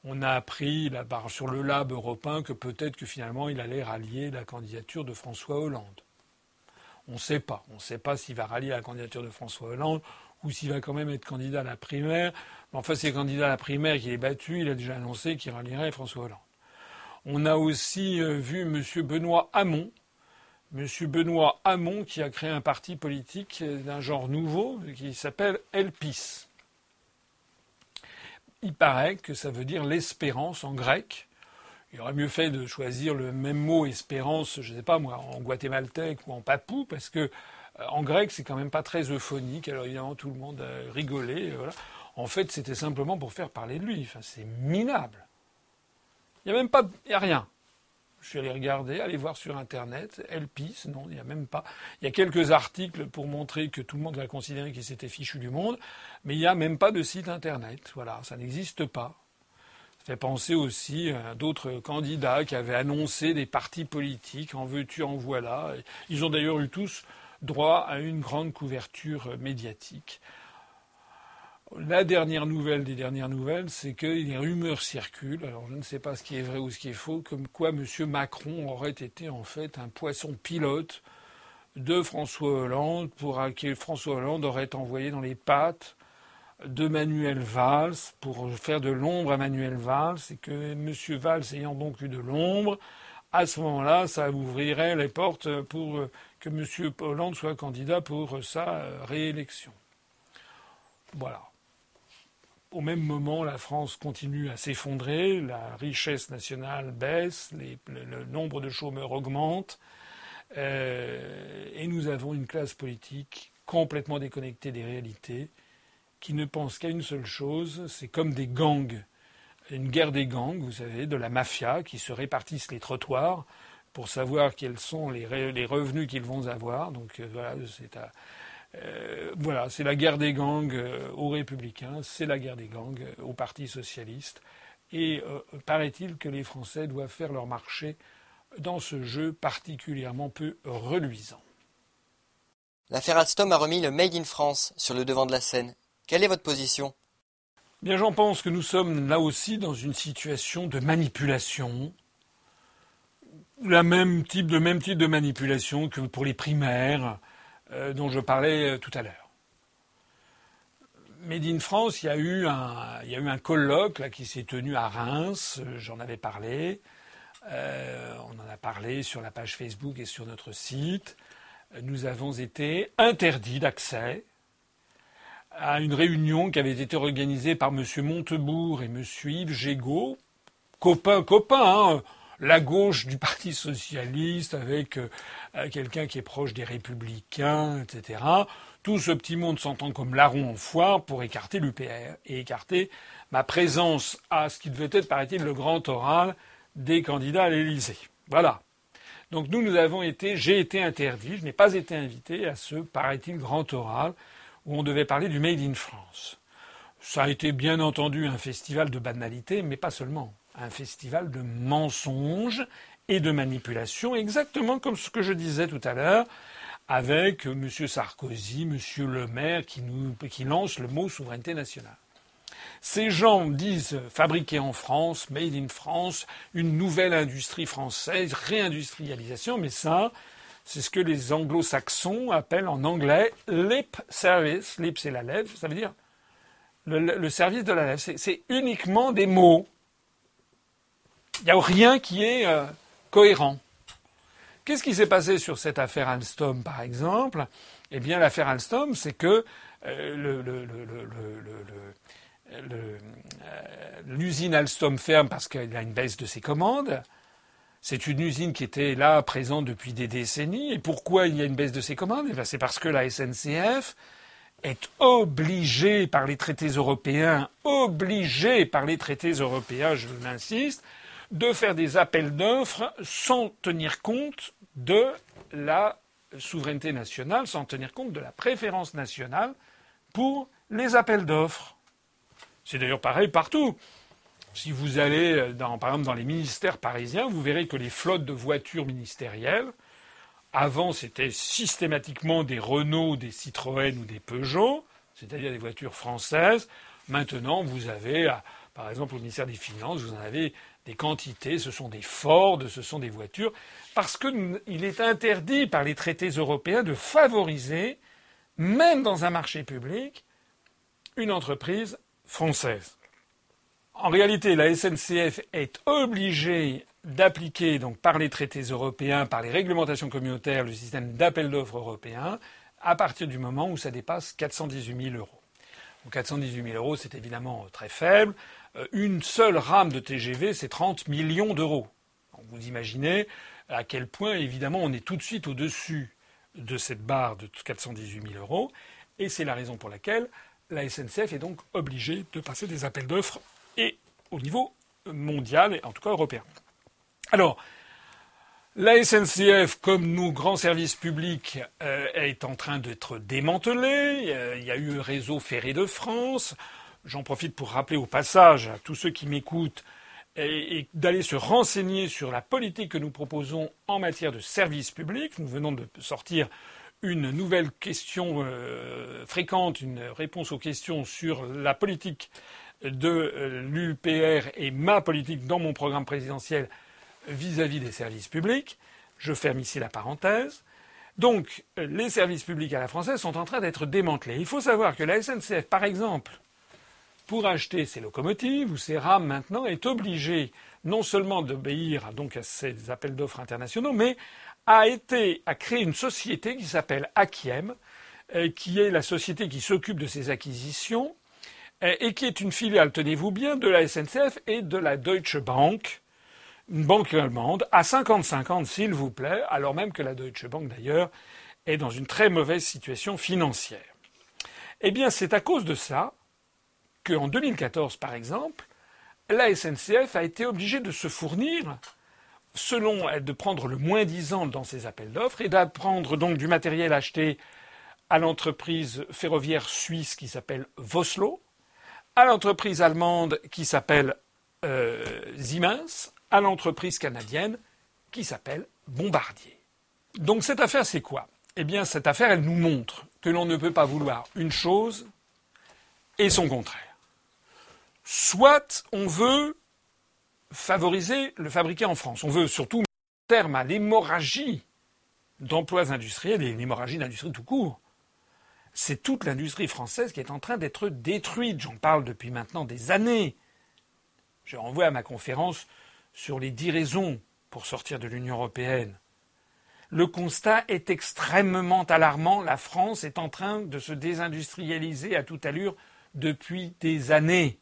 On a appris sur le lab européen que peut-être que finalement il allait rallier la candidature de François Hollande. On ne sait pas. On ne sait pas s'il va rallier la candidature de François Hollande ou s'il va quand même être candidat à la primaire. Mais enfin, c'est candidat à la primaire qu'il est battu. Il a déjà annoncé qu'il rallierait François Hollande. On a aussi euh, vu M. Benoît Hamon, M. Benoît Hamon qui a créé un parti politique d'un genre nouveau qui s'appelle Elpis. Il paraît que ça veut dire l'espérance en grec. Il aurait mieux fait de choisir le même mot espérance, je ne sais pas moi, en guatémaltèque ou en papou, parce que euh, en grec c'est quand même pas très euphonique. Alors évidemment tout le monde a rigolé. En fait c'était simplement pour faire parler de lui. C'est minable. Il n'y a même pas, il y a rien. Je suis allé regarder, aller voir sur Internet, Elpis, non, il n'y a même pas. Il y a quelques articles pour montrer que tout le monde va considérer qu'il s'était fichu du monde, mais il n'y a même pas de site Internet. Voilà, ça n'existe pas. Ça fait penser aussi à d'autres candidats qui avaient annoncé des partis politiques, en veux-tu, en voilà. Ils ont d'ailleurs eu tous droit à une grande couverture médiatique. La dernière nouvelle des dernières nouvelles, c'est que les rumeurs circulent, alors je ne sais pas ce qui est vrai ou ce qui est faux, comme quoi M. Macron aurait été en fait un poisson pilote de François Hollande, pour que François Hollande aurait envoyé dans les pattes de Manuel Valls pour faire de l'ombre à Manuel Valls, et que M. Valls ayant donc eu de l'ombre, à ce moment-là, ça ouvrirait les portes pour que M. Hollande soit candidat pour sa réélection. Voilà. Au même moment, la France continue à s'effondrer, la richesse nationale baisse, le, nombre de chômeurs augmente, euh, et nous avons une classe politique complètement déconnectée des réalités, qui ne pense qu'à une seule chose, c'est comme des gangs, une guerre des gangs, vous savez, de la mafia, qui se répartissent les trottoirs pour savoir quels sont les, revenus qu'ils vont avoir. Donc euh, voilà, c'est à euh, voilà, c'est la guerre des gangs euh, aux républicains, c'est la guerre des gangs euh, au Parti socialiste. Et paraît-il que les Français doivent faire leur marché dans ce jeu particulièrement peu reluisant. L'affaire Alstom a remis le Made in France sur le devant de la scène. Quelle est votre position? Bien, j'en pense que nous sommes là aussi dans une situation de manipulation. La même type de même type de manipulation que pour les primaires. Euh, dont je parlais euh, tout à l'heure. Made in France, il y a eu un, colloque qui s'est tenu à Reims, euh, j'en avais parlé. on en a parlé sur la page Facebook et sur notre site. Nous avons été interdits d'accès à une réunion qui avait été organisée par M. Montebourg et M. Yves Gégaud, copains, copains, hein, la gauche du Parti socialiste avec euh, quelqu'un qui est proche des républicains, etc. Tout ce petit monde s'entend comme larron en foire pour écarter l'UPR et écarter ma présence à ce qui devait être, paraît-il, le grand oral des candidats à l'Élysée. Voilà. Donc nous, nous avons été, j'ai été interdit, je n'ai pas été invité à ce, paraît-il, grand oral où on devait parler du Made in France. Ça a été bien entendu un festival de banalité, mais pas seulement un festival de mensonges et de manipulations, exactement comme ce que je disais tout à l'heure, avec M. Sarkozy, M. Le Maire qui, nous, qui lance le mot souveraineté nationale. Ces gens disent fabriquer en France, made in France, une nouvelle industrie française, réindustrialisation, mais ça, c'est ce que les anglo-saxons appellent en anglais lip service. Lip, c'est la lèvre, ça veut dire le, service de la lèvre. C'est uniquement des mots. Il n'y a rien qui est euh, cohérent. Qu'est-ce qui s'est passé sur cette affaire Alstom, par exemple? Eh bien, l'affaire Alstom, c'est que l'usine Alstom ferme parce qu'il y a une baisse de ses commandes. C'est une usine qui était là, présente depuis des décennies. Et pourquoi il y a une baisse de ses commandes? Eh C'est parce que la SNCF est obligée par les traités européens, obligée par les traités européens, je l'insiste, de faire des appels d'offres sans tenir compte de la souveraineté nationale, sans tenir compte de la préférence nationale pour les appels d'offres. C'est d'ailleurs pareil partout. Si vous allez, dans, par exemple, dans les ministères parisiens, vous verrez que les flottes de voitures ministérielles, avant, c'était systématiquement des Renault, des Citroën ou des Peugeot, c'est-à-dire des voitures françaises. Maintenant, vous avez, par exemple, au ministère des Finances, vous en avez des quantités, ce sont des Ford, ce sont des voitures, parce qu'il est interdit par les traités européens de favoriser, même dans un marché public, une entreprise française. En réalité, la SNCF est obligée d'appliquer, donc par les traités européens, par les réglementations communautaires, le système d'appel d'offres européen, à partir du moment où ça dépasse 418 000 euros. Donc 418 000 euros, c'est évidemment très faible. Euh, une seule rame de TGV, c'est 30 millions d'euros. Vous imaginez à quel point, évidemment, on est tout de suite au-dessus de cette barre de 418 000 euros. Et c'est la raison pour laquelle la SNCF est donc obligée de passer des appels d'offres et au niveau mondial, et en tout cas européen. Alors, la SNCF, comme nos grands services publics, euh, est en train d'être démantelée. Euh, il y a eu Réseau Ferré de France. J'en profite pour rappeler au passage à tous ceux qui m'écoutent et, d'aller se renseigner sur la politique que nous proposons en matière de services publics. Nous venons de sortir une nouvelle question euh, fréquente, une réponse aux questions sur la politique de euh, l'UPR et ma politique dans mon programme présidentiel vis-à-vis des services publics. Je ferme ici la parenthèse. Donc, euh, les services publics à la française sont en train d'être démantelés. Il faut savoir que la SNCF, par exemple, pour acheter ces locomotives ou ces rames maintenant, est obligée non seulement d'obéir donc à ces appels d'offres internationaux, mais a été a créé une société qui s'appelle Akiem, euh, qui est la société qui s'occupe de ces acquisitions euh, et qui est une filiale, tenez-vous bien, de la SNCF et de la Deutsche Bank, une banque allemande, à 50-50 s'il vous plaît, alors même que la Deutsche Bank d'ailleurs est dans une très mauvaise situation financière. Eh bien, c'est à cause de ça qu'en 2014, par exemple, la SNCF a été obligée de se fournir, selon de prendre le moins disant dans ses appels d'offres et d'apprendre donc du matériel acheté à l'entreprise ferroviaire suisse qui s'appelle Voslo, à l'entreprise allemande qui s'appelle euh, Siemens, à l'entreprise canadienne qui s'appelle Bombardier. Donc cette affaire, c'est quoi? Eh bien, cette affaire, elle nous montre que l'on ne peut pas vouloir une chose et son contraire. Soit on veut favoriser le fabriqué en France. On veut surtout mettre terme à l'hémorragie d'emplois industriels et l'hémorragie d'industrie tout court. C'est toute l'industrie française qui est en train d'être détruite. J'en parle depuis maintenant des années. Je renvoie à ma conférence sur les dix raisons pour sortir de l'Union européenne. Le constat est extrêmement alarmant. La France est en train de se désindustrialiser à toute allure depuis des années.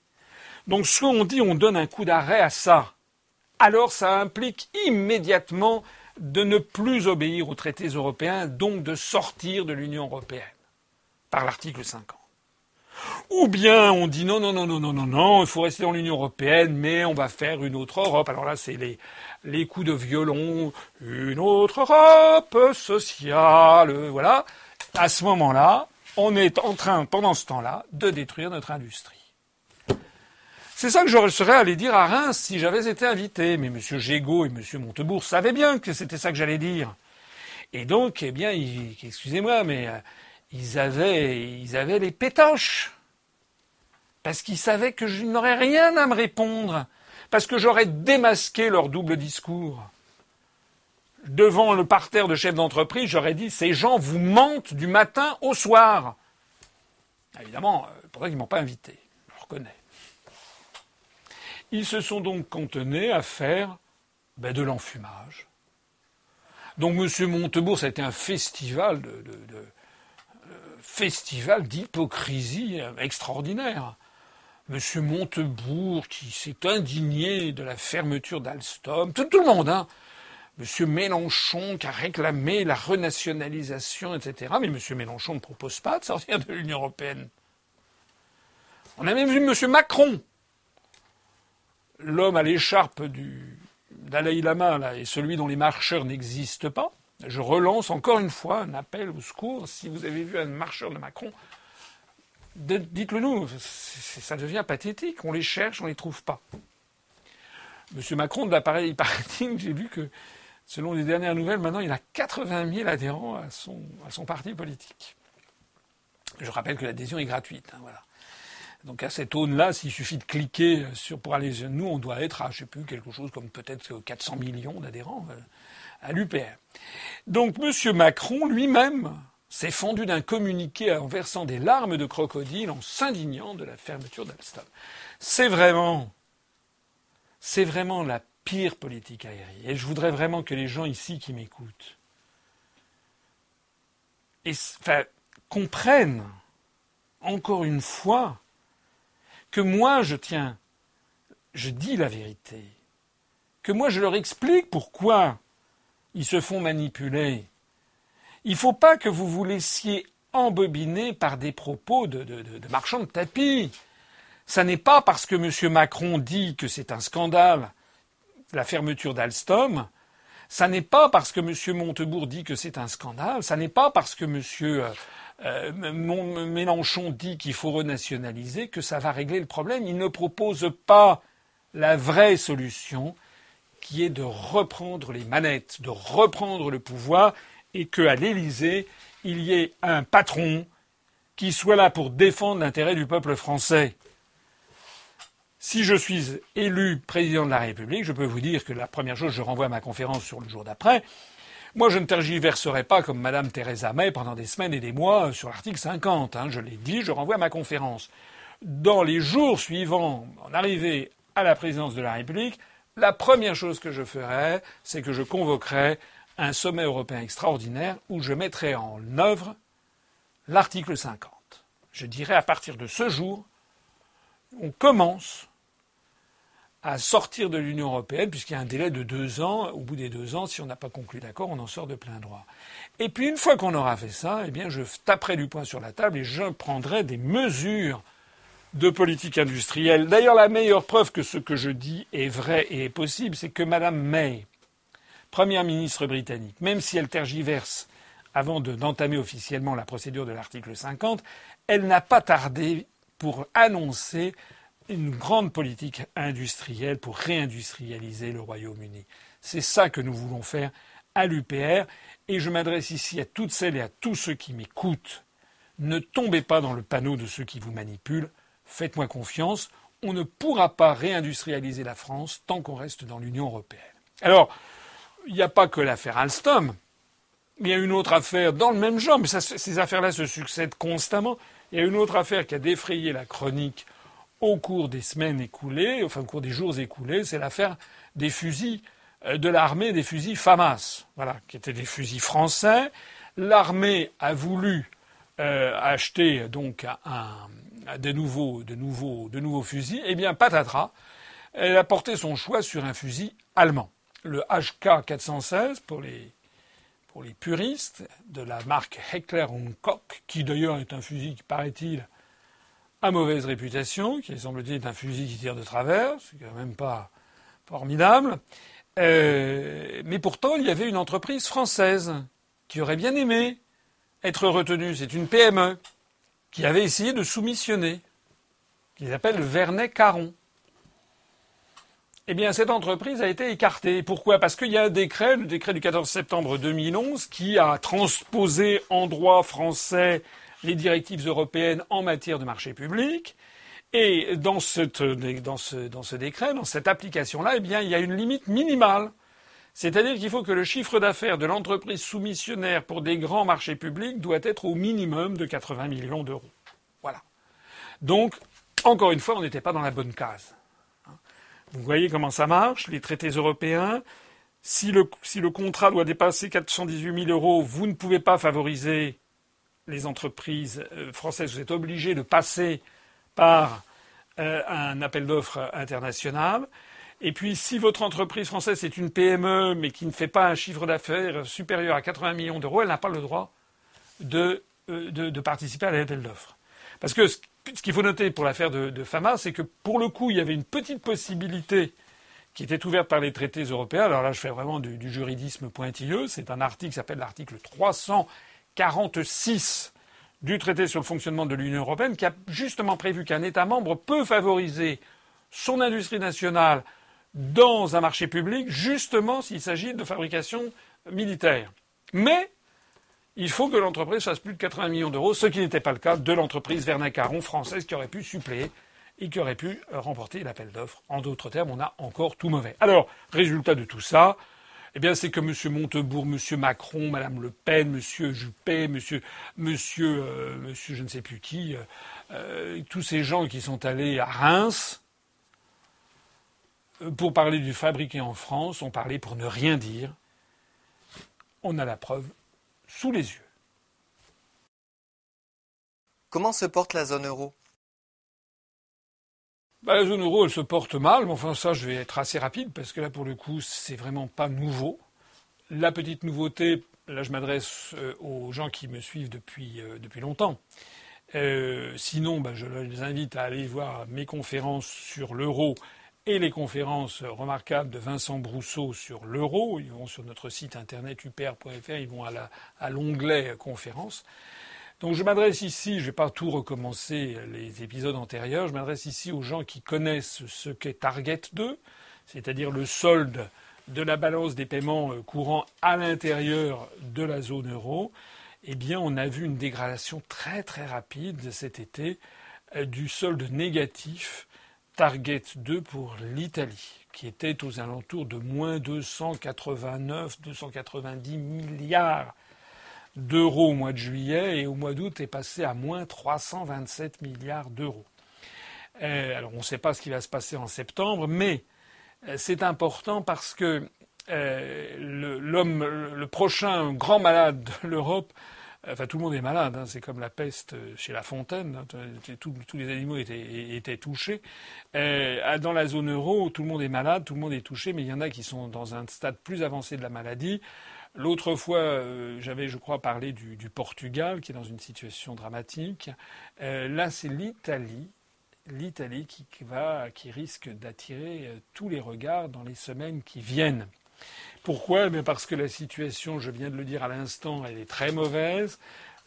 Donc soit on dit on donne un coup d'arrêt à ça, alors ça implique immédiatement de ne plus obéir aux traités européens, donc de sortir de l'Union européenne par l'article 50. Ou bien on dit non, non, non, non, non, non, non, il faut rester dans l'Union européenne, mais on va faire une autre Europe. Alors là, c'est les, les coups de violon, une autre Europe sociale, voilà. À ce moment-là, on est en train, pendant ce temps-là, de détruire notre industrie. C'est ça que je serais allé dire à Reims si j'avais été invité. Mais M. Gégaud et M. Montebourg savaient bien que c'était ça que j'allais dire. Et donc, eh bien, excusez-moi, mais euh, ils avaient, ils avaient les pétoches. Parce qu'ils savaient que je n'aurais rien à me répondre. Parce que j'aurais démasqué leur double discours. Devant le parterre de chefs d'entreprise, j'aurais dit ces gens vous mentent du matin au soir. Évidemment, euh, pour ça qu'ils ne m'ont pas invité. Je le reconnais. Ils se sont donc contenés à faire ben, de l'enfumage. Donc M. Montebourg, ça a été un festival de, euh, festival d'hypocrisie extraordinaire. M. Montebourg qui s'est indigné de la fermeture d'Alstom, tout, le monde, hein. M. Mélenchon qui a réclamé la renationalisation, etc. Mais M. Mélenchon ne propose pas de sortir de l'Union européenne. On a même vu M. Macron, l'homme à l'écharpe du Dalai Lama là, et celui dont les marcheurs n'existent pas. Je relance encore une fois un appel au secours. Si vous avez vu un marcheur de Macron, dites-le nous. Ça devient pathétique. On les cherche, on ne les trouve pas. Monsieur Macron, de l'appareil paraît j'ai vu que Selon les dernières nouvelles, maintenant, il a 80 000 adhérents à son, à son parti politique. Je rappelle que l'adhésion est gratuite. Hein, voilà. Donc à cette aune-là, s'il suffit de cliquer sur pour aller, nous, on doit être à, je sais plus, quelque chose comme peut-être 400 millions d'adhérents euh, à l'UPR. Donc M. Macron lui-même s'est fendu d'un communiqué en versant des larmes de crocodile en s'indignant de la fermeture d'Alstom. C'est vraiment, c'est vraiment la pire politique aérienne. Et je voudrais vraiment que les gens ici qui m'écoutent comprennent encore une fois que moi je tiens, je dis la vérité, que moi je leur explique pourquoi ils se font manipuler. Il ne faut pas que vous vous laissiez embobiner par des propos de, de marchands de tapis. Ça n'est pas parce que M. Macron dit que c'est un scandale la fermeture d'Alstom, ça n'est pas parce que M. Montebourg dit que c'est un scandale, ça n'est pas parce que M. Euh, Mélenchon dit qu'il faut renationaliser que ça va régler le problème. Il ne propose pas la vraie solution qui est de reprendre les manettes, de reprendre le pouvoir et qu'à l'Élysée, il y ait un patron qui soit là pour défendre l'intérêt du peuple français. Si je suis élu président de la République, je peux vous dire que la première chose, je renvoie à ma conférence sur le jour d'après. Moi, je ne tergiverserai pas comme Madame Theresa May pendant des semaines et des mois sur l'article 50. Hein. je l'ai dit, je renvoie à ma conférence. Dans les jours suivants en arrivée à la présidence de la République, la première chose que je ferai, c'est que je convoquerai un sommet européen extraordinaire où je mettrai en œuvre l'article 50. Je dirai à partir de ce jour, on commence à sortir de l'Union européenne, puisqu'il y a un délai de deux ans. Au bout des deux ans, si on n'a pas conclu d'accord, on en sort de plein droit. Et puis une fois qu'on aura fait ça, eh bien, je taperai du poing sur la table et je prendrai des mesures de politique industrielle. D'ailleurs, la meilleure preuve que ce que je dis est vrai et est possible, c'est que Madame May, première ministre britannique, même si elle tergiverse avant d'entamer officiellement la procédure de l'article 50, elle n'a pas tardé pour annoncer une grande politique industrielle pour réindustrialiser le Royaume-Uni. C'est ça que nous voulons faire à l'UPR et je m'adresse ici à toutes celles et à tous ceux qui m'écoutent. Ne tombez pas dans le panneau de ceux qui vous manipulent. Faites-moi confiance. On ne pourra pas réindustrialiser la France tant qu'on reste dans l'Union européenne. Alors, il n'y a pas que l'affaire Alstom. Il y a une autre affaire dans le même genre, mais ces affaires-là se succèdent constamment. Il y a une autre affaire qui a défrayé la chronique au cours des semaines écoulées, enfin au cours des jours écoulés, c'est l'affaire des fusils euh, de l'armée, des fusils FAMAS, voilà, qui étaient des fusils français. L'armée a voulu euh, acheter donc un, de, nouveaux, de, nouveaux, de nouveaux fusils. Eh bien, patatras, elle a porté son choix sur un fusil allemand, le HK 416 pour les pour les puristes de la marque Heckler Koch, qui d'ailleurs est un fusil qui paraît-il à mauvaise réputation, qui semble-t-il un fusil qui tire de travers, c'est quand même pas formidable. Euh, mais pourtant, il y avait une entreprise française qui aurait bien aimé être retenue. C'est une PME qui avait essayé de soumissionner, qu'ils appellent Vernet Caron. eh bien, cette entreprise a été écartée. Pourquoi? Parce qu'il y a un décret, le décret du 14 septembre 2011, qui a transposé en droit français les directives européennes en matière de marché public. Et dans, dans, ce, dans ce décret, dans cette application-là, eh bien, il y a une limite minimale. C'est-à-dire qu'il faut que le chiffre d'affaires de l'entreprise soumissionnaire pour des grands marchés publics doit être au minimum de 80 millions d'euros. Voilà. Donc, encore une fois, on n'était pas dans la bonne case. Vous voyez comment ça marche, les traités européens. Si le, si le contrat doit dépasser 418 000 euros, vous ne pouvez pas favoriser les entreprises euh, françaises. Vous êtes obligé de passer par euh, un appel d'offres international. Et puis, si votre entreprise française est une PME, mais qui ne fait pas un chiffre d'affaires supérieur à 80 millions d'euros, elle n'a pas le droit de, euh, de, de participer à l'appel d'offres. Parce que ce qu'il faut noter pour l'affaire de, Fama, c'est que pour le coup, il y avait une petite possibilité qui était ouverte par les traités européens. Alors là, je fais vraiment du, juridisme pointilleux. C'est un article qui s'appelle l'article 346 du traité sur le fonctionnement de l'Union européenne qui a justement prévu qu'un État membre peut favoriser son industrie nationale dans un marché public, justement s'il s'agit de fabrication militaire. Mais il faut que l'entreprise fasse plus de 80 millions d'euros, ce qui n'était pas le cas de l'entreprise Vernin Caron française qui aurait pu suppléer et qui aurait pu remporter l'appel d'offres. En d'autres termes, on a encore tout mauvais. Alors, résultat de tout ça, eh bien, c'est que M. Montebourg, M. Macron, Mme Le Pen, M. Juppé, M. Monsieur, euh, monsieur, je ne sais plus qui, euh, tous ces gens qui sont allés à Reims pour parler du fabriqué en France, ont parlé pour ne rien dire. On a la preuve sous les yeux. Comment se porte la zone euro? Bah, La zone euro, elle se porte mal, mais enfin ça, je vais être assez rapide parce que là, pour le coup, c'est vraiment pas nouveau. La petite nouveauté, là, je m'adresse euh, aux gens qui me suivent depuis, euh, depuis longtemps. Euh, sinon, bah, je les invite à aller voir mes conférences sur l'euro et les conférences remarquables de Vincent Brousseau sur l'euro. Ils vont sur notre site internet upr.fr, ils vont à l'onglet conférences. Donc je m'adresse ici, je ne vais pas tout recommencer les épisodes antérieurs, je m'adresse ici aux gens qui connaissent ce qu'est Target 2, c'est-à-dire le solde de la balance des paiements euh, courants à l'intérieur de la zone euro. Eh bien, on a vu une dégradation très très rapide cet été euh, du solde négatif Target 2 pour l'Italie, qui était aux alentours de moins 289, 290 milliards d'euros au mois de juillet et au mois d'août est passé à moins 327 milliards d'euros. Euh, alors on ne sait pas ce qui va se passer en septembre, mais euh, c'est important parce que euh, l'homme, le prochain grand malade de l'Europe, Enfin, tout le monde est malade. Hein. C'est comme la peste chez La Fontaine. Hein. tous les animaux étaient, touchés. Dans la zone euro, tout le monde est malade, tout le monde est touché, mais il y en a qui sont dans un stade plus avancé de la maladie. L'autre fois, euh, j'avais, je crois, parlé du, Portugal, qui est dans une situation dramatique. Euh, là, c'est l'Italie l'Italie qui, qui risque d'attirer tous les regards dans les semaines qui viennent. Pourquoi? Mais Parce que la situation, je viens de le dire à l'instant, elle est très mauvaise.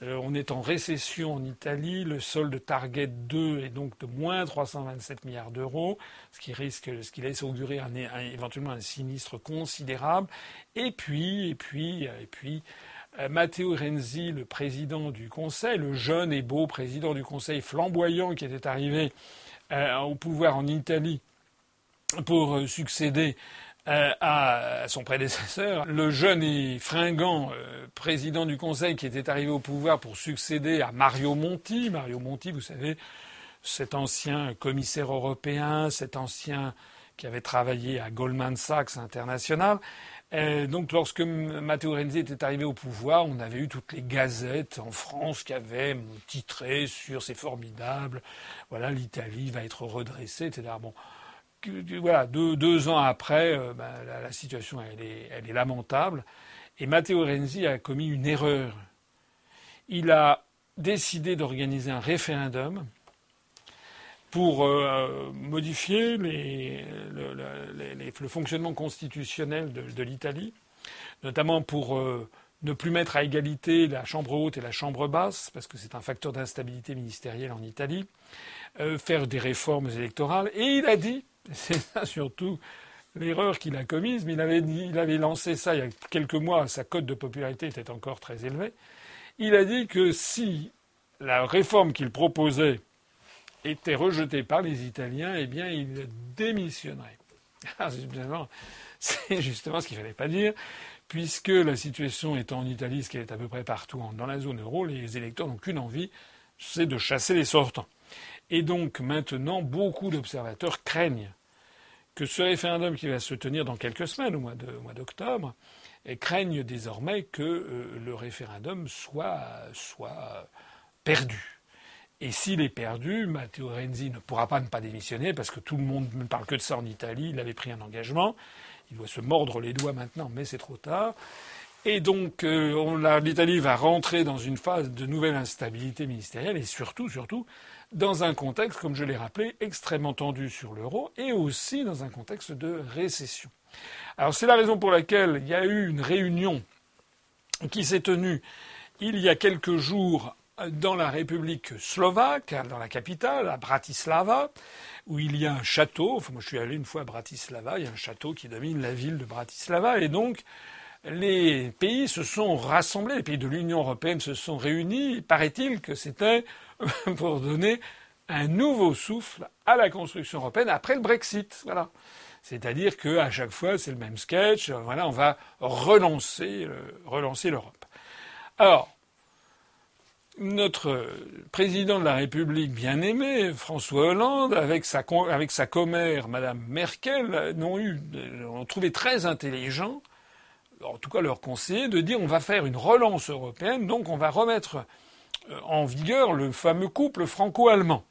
Euh, on est en récession en Italie. Le solde Target 2 est donc de moins 327 milliards d'euros, ce qui risque, ce qui laisse augurer éventuellement un sinistre considérable. Et puis, et puis, et puis, euh, Matteo Renzi, le président du Conseil, le jeune et beau président du Conseil flamboyant qui était arrivé euh, au pouvoir en Italie pour succéder euh, à son prédécesseur, le jeune et fringant euh, président du Conseil qui était arrivé au pouvoir pour succéder à Mario Monti. Mario Monti, vous savez, cet ancien commissaire européen, cet ancien qui avait travaillé à Goldman Sachs International. Euh, donc lorsque Matteo Renzi était arrivé au pouvoir, on avait eu toutes les gazettes en France qui avaient titré sur c'est formidable, voilà l'Italie va être redressée, etc. Bon, voilà, deux, ans après, euh, ben, la, situation est, lamentable. Et Matteo Renzi a commis une erreur. Il a décidé d'organiser un référendum pour euh, modifier le, fonctionnement constitutionnel de, l'Italie, notamment pour euh, ne plus mettre à égalité la Chambre haute et la Chambre basse, parce que c'est un facteur d'instabilité ministérielle en Italie, faire des réformes électorales. Et il a dit, c'est ça surtout l'erreur qu'il a commise, mais il avait, il avait lancé ça il y a quelques mois, sa cote de popularité était encore très élevée. Il a dit que si la réforme qu'il proposait était rejetée par les Italiens, eh bien, il démissionnerait. Ah, c'est justement ce qu'il ne fallait pas dire, puisque la situation étant en Italie, ce qu'elle est à peu près partout dans la zone euro, les électeurs n'ont qu'une envie, c'est de chasser les sortants. Et donc maintenant, beaucoup d'observateurs craignent que ce référendum qui va se tenir dans quelques semaines, au mois d'octobre, craignent désormais que euh, le référendum soit, soit perdu. Et s'il est perdu, Matteo Renzi ne pourra pas ne pas démissionner parce que tout le monde ne parle que de ça en Italie. Il avait pris un engagement. Il doit se mordre les doigts maintenant, mais c'est trop tard. Et donc, euh, l'Italie va rentrer dans une phase de nouvelle instabilité ministérielle et surtout, surtout, dans un contexte, comme je l'ai rappelé, extrêmement tendu sur l'euro et aussi dans un contexte de récession. Alors, c'est la raison pour laquelle il y a eu une réunion qui s'est tenue il y a quelques jours dans la République slovaque, dans la capitale, à Bratislava, où il y a un château. Enfin, moi, je suis allé une fois à Bratislava. Il y a un château qui domine la ville de Bratislava, et donc les pays se sont rassemblés, les pays de l'Union européenne se sont réunis. Paraît-il que c'était pour donner un nouveau souffle à la construction européenne après le Brexit. Voilà. C'est-à-dire qu'à chaque fois, c'est le même sketch. Voilà, on va relancer, relancer l'Europe. Alors, notre président de la République bien-aimé, François Hollande, avec sa, avec sa commère, Madame Merkel, n'ont eu, ont trouvé très intelligent, en tout cas leur conseiller, de dire on va faire une relance européenne, donc on va remettre euh, en vigueur le fameux couple franco-allemand.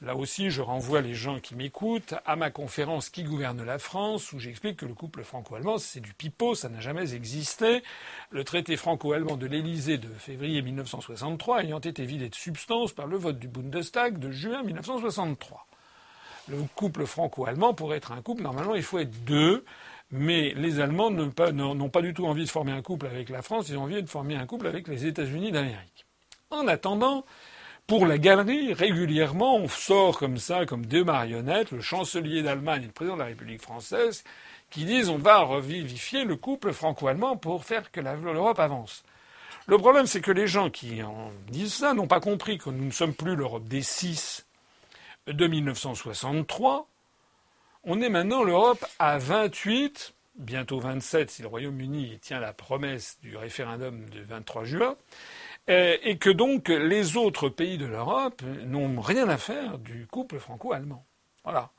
Là aussi, je renvoie les gens qui m'écoutent à ma conférence Qui gouverne la France, où j'explique que le couple franco-allemand, c'est du pipeau, ça n'a jamais existé. Le traité franco-allemand de l'Élysée de février 1963 ayant été vidé de substance par le vote du Bundestag de juin 1963. Le couple franco-allemand, pour être un couple, normalement, il faut être deux. Mais les Allemands n'ont pas du tout envie de former un couple avec la France, ils ont envie de former un couple avec les États-Unis d'Amérique. En attendant, pour la galerie, régulièrement, on sort comme ça, comme deux marionnettes, le chancelier d'Allemagne et le président de la République française, qui disent on va revivifier le couple franco-allemand pour faire que l'Europe avance. Le problème, c'est que les gens qui en disent ça n'ont pas compris que nous ne sommes plus l'Europe des six de 1963. On est maintenant l'Europe à 28, bientôt 27 si le Royaume-Uni tient la promesse du référendum du 23 juin. Euh, et que donc les autres pays de l'Europe n'ont rien à faire du couple franco-allemand. Voilà.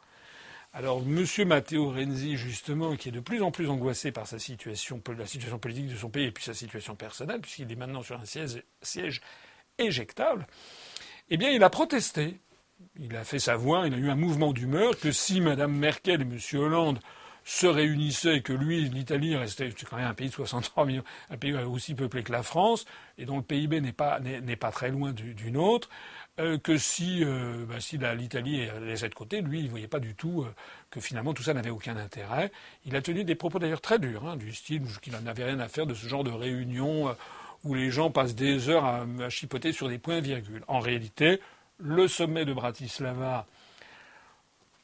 Alors, M. Matteo Renzi, justement, qui est de plus en plus angoissé par sa situation, la situation politique de son pays et puis sa situation personnelle, puisqu'il est maintenant sur un siège, siège éjectable, eh bien, il a protesté. Il a fait savoir, il a eu un mouvement d'humeur que si Mme Merkel et M. Hollande se réunissaient que lui, l'Italie, restait quand même un pays de 63 millions, un pays aussi peuplé que la France, et dont le PIB n'est pas, n'est, pas très loin du, nôtre, euh, que si, euh, bah, si l'Italie laissait de côté, lui, il ne voyait pas du tout euh, que finalement tout ça n'avait aucun intérêt. Il a tenu des propos d'ailleurs très durs, hein, du style qu'il n'en avait rien à faire de ce genre de réunion où les gens passent des heures à, à chipoter sur des points-virgules. En réalité, le sommet de Bratislava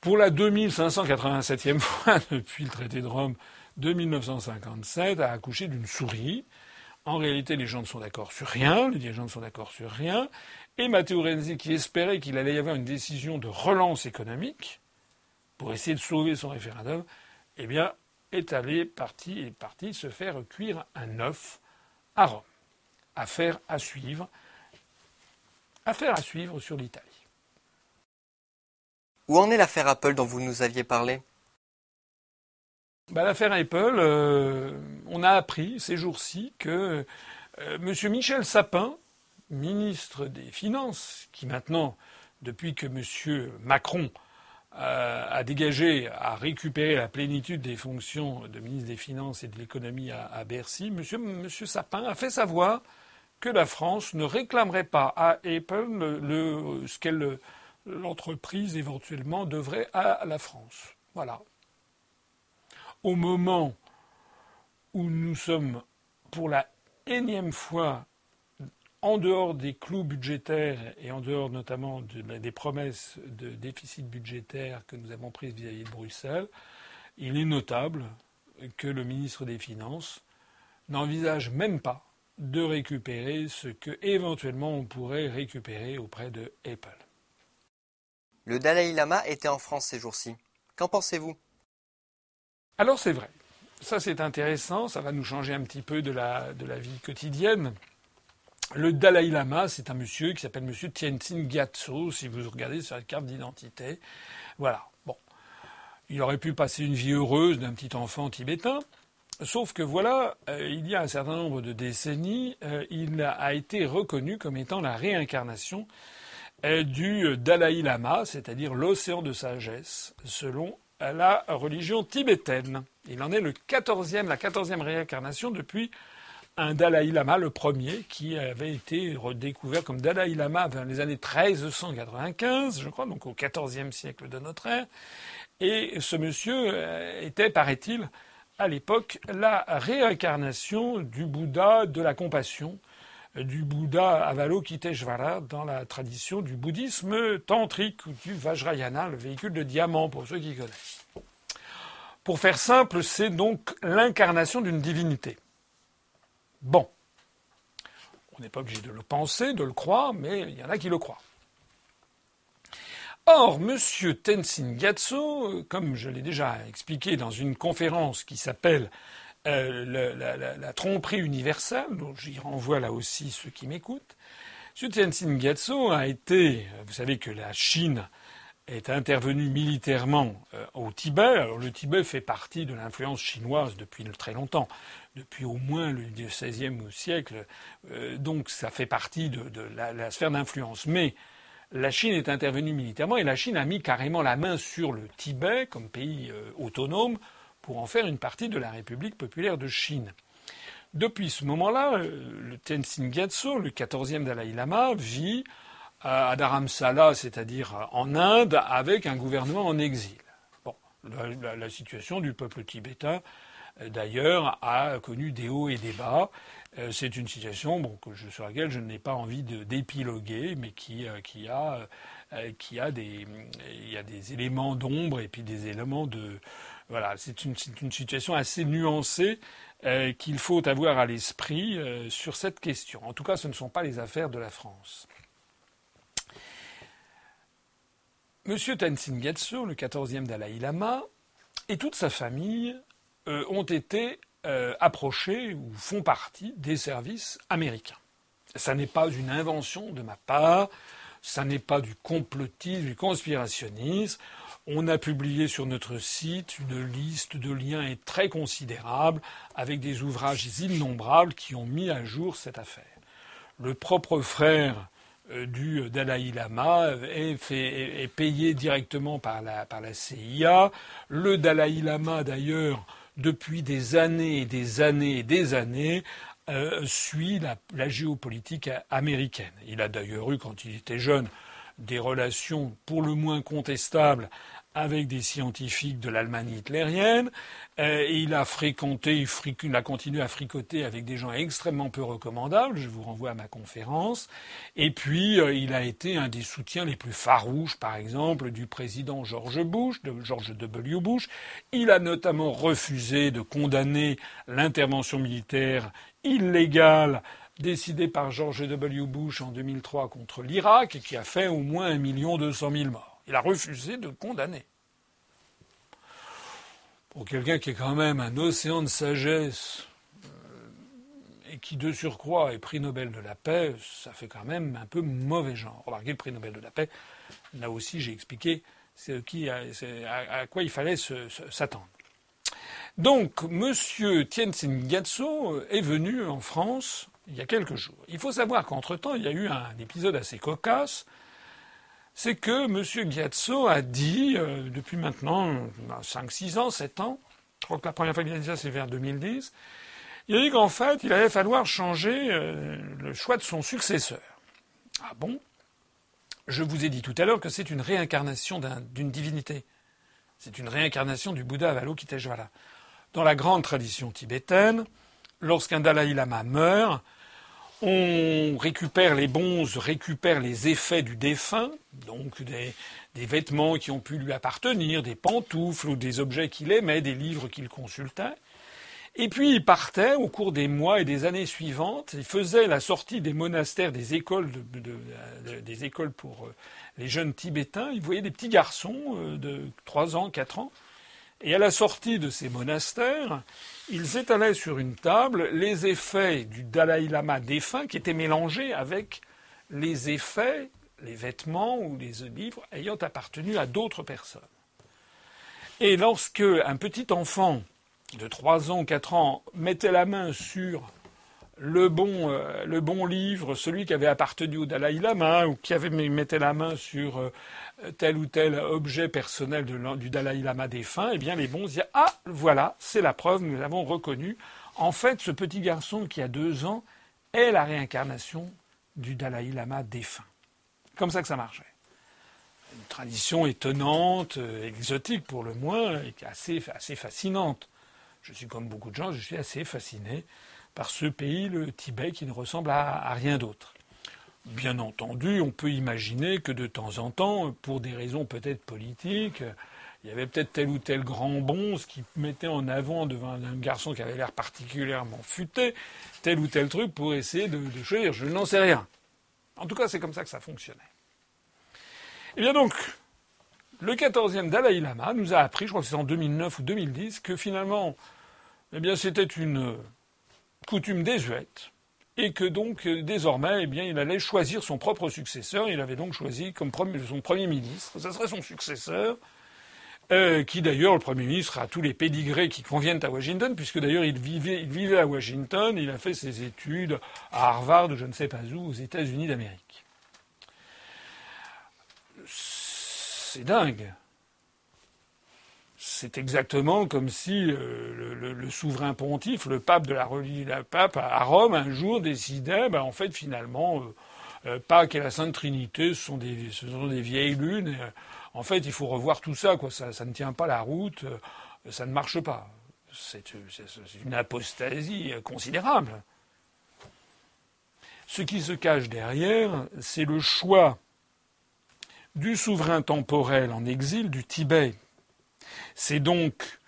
pour la 2587e fois depuis le traité de Rome de 1957, a accouché d'une souris. En réalité, les gens ne sont d'accord sur rien, les dirigeants ne sont d'accord sur rien. Et Matteo Renzi, qui espérait qu'il allait y avoir une décision de relance économique pour essayer de sauver son référendum, eh bien, est allé, parti, est parti se faire cuire un œuf à Rome. Affaire à suivre. Affaire à suivre sur l'Italie. Où en est l'affaire Apple dont vous nous aviez parlé? Bah, L'affaire Apple, euh, on a appris ces jours-ci que euh, M. Michel Sapin, ministre des Finances, qui maintenant, depuis que M. Macron euh, a dégagé, a récupéré la plénitude des fonctions de ministre des Finances et de l'économie à, Bercy, M. Sapin a fait savoir que la France ne réclamerait pas à Apple le, ce qu'elle l'entreprise éventuellement devrait à la France. Voilà. Au moment où nous sommes pour la énième fois en dehors des clous budgétaires et en dehors notamment des promesses de déficit budgétaire que nous avons prises vis-à-vis de Bruxelles, il est notable que le ministre des Finances n'envisage même pas de récupérer ce que éventuellement on pourrait récupérer auprès de Apple. Le Dalai Lama était en France ces jours-ci. Qu'en pensez-vous? Alors c'est vrai. Ça c'est intéressant, ça va nous changer un petit peu de la, vie quotidienne. Le Dalai Lama, c'est un monsieur qui s'appelle monsieur Tenzin Gyatso, si vous regardez sur la carte d'identité. Voilà. Bon. Il aurait pu passer une vie heureuse d'un petit enfant tibétain. Sauf que voilà, euh, il y a un certain nombre de décennies, euh, il a été reconnu comme étant la réincarnation du Dalai Lama, c'est-à-dire l'océan de sagesse, selon la religion tibétaine. Il en est le 14e, la quatorzième réincarnation depuis un Dalai Lama, le premier, qui avait été redécouvert comme Dalai Lama vers les années 1395, je crois, donc au XIVe siècle de notre ère. Et ce monsieur était, paraît-il, à l'époque la réincarnation du Bouddha de la compassion, du Bouddha Avalokiteshvara dans la tradition du bouddhisme tantrique ou du Vajrayana, le véhicule de diamant pour ceux qui connaissent. Pour faire simple, c'est donc l'incarnation d'une divinité. Bon. On n'est pas obligé de le penser, de le croire, mais il y en a qui le croient. Or, M. Tenzin Gyatso, euh, comme je l'ai déjà expliqué dans une conférence qui s'appelle euh, la, tromperie universelle, dont j'y renvoie là aussi ceux qui m'écoutent, M. Tenzin Gyatso a été, vous savez que la Chine est intervenue militairement euh, au Tibet. Alors le Tibet fait partie de l'influence chinoise depuis très longtemps, depuis au moins le XVIe siècle, donc ça fait partie de, la, sphère d'influence. Mais la Chine est intervenue militairement et la Chine a mis carrément la main sur le Tibet comme pays euh, autonome pour en faire une partie de la République populaire de Chine. Depuis ce moment-là, euh, le Tenzin Gyatso, le 14e Dalai Lama, vit à Dharamsala, c'est-à-dire en Inde, avec un gouvernement en exil. Bon, la situation du peuple tibétain, euh, d'ailleurs, a connu des hauts et des bas. Euh, c'est une situation bon, sur laquelle je n'ai pas envie d'épiloguer, mais qui, a des éléments d'ombre et puis des éléments de. Voilà, c'est une, situation assez nuancée qu'il faut avoir à l'esprit sur cette question. En tout cas, ce ne sont pas les affaires de la France. Monsieur Tenzin Gyatso, le 14e Dalai Lama, et toute sa famille ont été euh, approchés ou font partie des services américains. Ça n'est pas une invention de ma part, ça n'est pas du complotisme, du conspirationnisme. On a publié sur notre site une liste de liens très considérable avec des ouvrages innombrables qui ont mis à jour cette affaire. Le propre frère euh, du Dalai Lama est, payé directement par la, CIA. Le Dalai Lama, d'ailleurs, depuis des années et des années et des années, euh, suit la, géopolitique américaine. Il a d'ailleurs eu, quand il était jeune, des relations pour le moins contestables avec des scientifiques de l'Allemagne hitlérienne. Euh, il a fréquenté, il, a continué à fricoter avec des gens extrêmement peu recommandables. Je vous renvoie à ma conférence. Et puis, euh, il a été un des soutiens les plus farouches, par exemple, du président George Bush, de George W. Bush. Il a notamment refusé de condamner l'intervention militaire illégale décidée par George W. Bush en 2003 contre l'Irak et qui a fait au moins un million deux cent mille morts. Il a refusé de condamner. Pour quelqu'un qui est quand même un océan de sagesse euh, et qui de surcroît est prix Nobel de la paix, ça fait quand même un peu mauvais genre. Remarquez le prix Nobel de la paix, là aussi j'ai expliqué à, quoi il fallait s'attendre. Donc, M. Gyatso est venu en France il y a quelques jours. Il faut savoir qu'entre-temps, il y a eu un épisode assez cocasse c'est que M. Gyatso a dit, euh, depuis maintenant 5, 6 ans, 7 ans, je crois que la première fois qu'il a dit ça, c'est vers 2010, il a dit qu'en fait, il allait falloir changer euh, le choix de son successeur. Ah bon? Je vous ai dit tout à l'heure que c'est une réincarnation d'une divinité. C'est une réincarnation du Bouddha Avalokiteshvara. Dans la grande tradition tibétaine, lorsqu'un Dalai Lama meurt, On récupère les bonzes, récupère les effets du défunt, donc des, des vêtements qui ont pu lui appartenir, des pantoufles ou des objets qu'il aimait, des livres qu'il consultait. Et puis il partait au cours des mois et des années suivantes. Il faisait la sortie des monastères, des écoles, des écoles pour euh, les jeunes Tibétains. Il voyait des petits garçons euh, de 3 ans, 4 ans. Et à la sortie de ces monastères, ils étalaient sur une table les effets du Dalai Lama défunt qui étaient mélangés avec les effets, les vêtements ou les livres ayant appartenu à d'autres personnes. Et lorsque un petit enfant de 3 ans, 4 ans, mettait la main sur le bon, euh, le bon livre, celui qui avait appartenu au Dalai Lama, ou qui avait mettait la main sur euh, tel ou tel objet personnel du Dalai Lama défunt, eh bien les bons disaient Ah, voilà, c'est la preuve, nous l'avons reconnu. En fait, ce petit garçon qui a deux ans est la réincarnation du Dalai Lama défunt. Comme ça que ça marchait. Une tradition étonnante, euh, exotique pour le moins, et assez, assez fascinante. Je suis comme beaucoup de gens, je suis assez fasciné par ce pays, le Tibet, qui ne ressemble à, rien d'autre. Bien entendu, on peut imaginer que de temps en temps, pour des raisons peut-être politiques, il y avait peut-être tel ou tel grand bonze qui mettait en avant devant un garçon qui avait l'air particulièrement futé, tel ou tel truc pour essayer de, de choisir. Je n'en sais rien. En tout cas, c'est comme ça que ça fonctionnait. Eh bien donc, le 14e Dalai Lama nous a appris, je crois que c'est en 2009 ou 2010, que finalement, eh bien, c'était une coutume désuète et que donc désormais, eh bien, il allait choisir son propre successeur. Il avait donc choisi comme son premier ministre, ce serait son successeur, euh, qui d'ailleurs, le premier ministre, a tous les pédigrés qui conviennent à Washington, puisque d'ailleurs il vivait, il vivait à Washington, il a fait ses études à Harvard je ne sais pas où, aux États-Unis d'Amérique. C'est dingue c'est exactement comme si euh, le, souverain pontife, le pape de la religion, le pape à Rome, un jour décidait, ben, en fait, finalement, euh, euh, Pâques et la Sainte Trinité, ce sont des, vieilles lunes. en fait, il faut revoir tout ça, quoi. Ça, ça ne tient pas la route, ça ne marche pas. C'est une apostasie considérable. Ce qui se cache derrière, c'est le choix du souverain temporel en exil du Tibet, c'est donc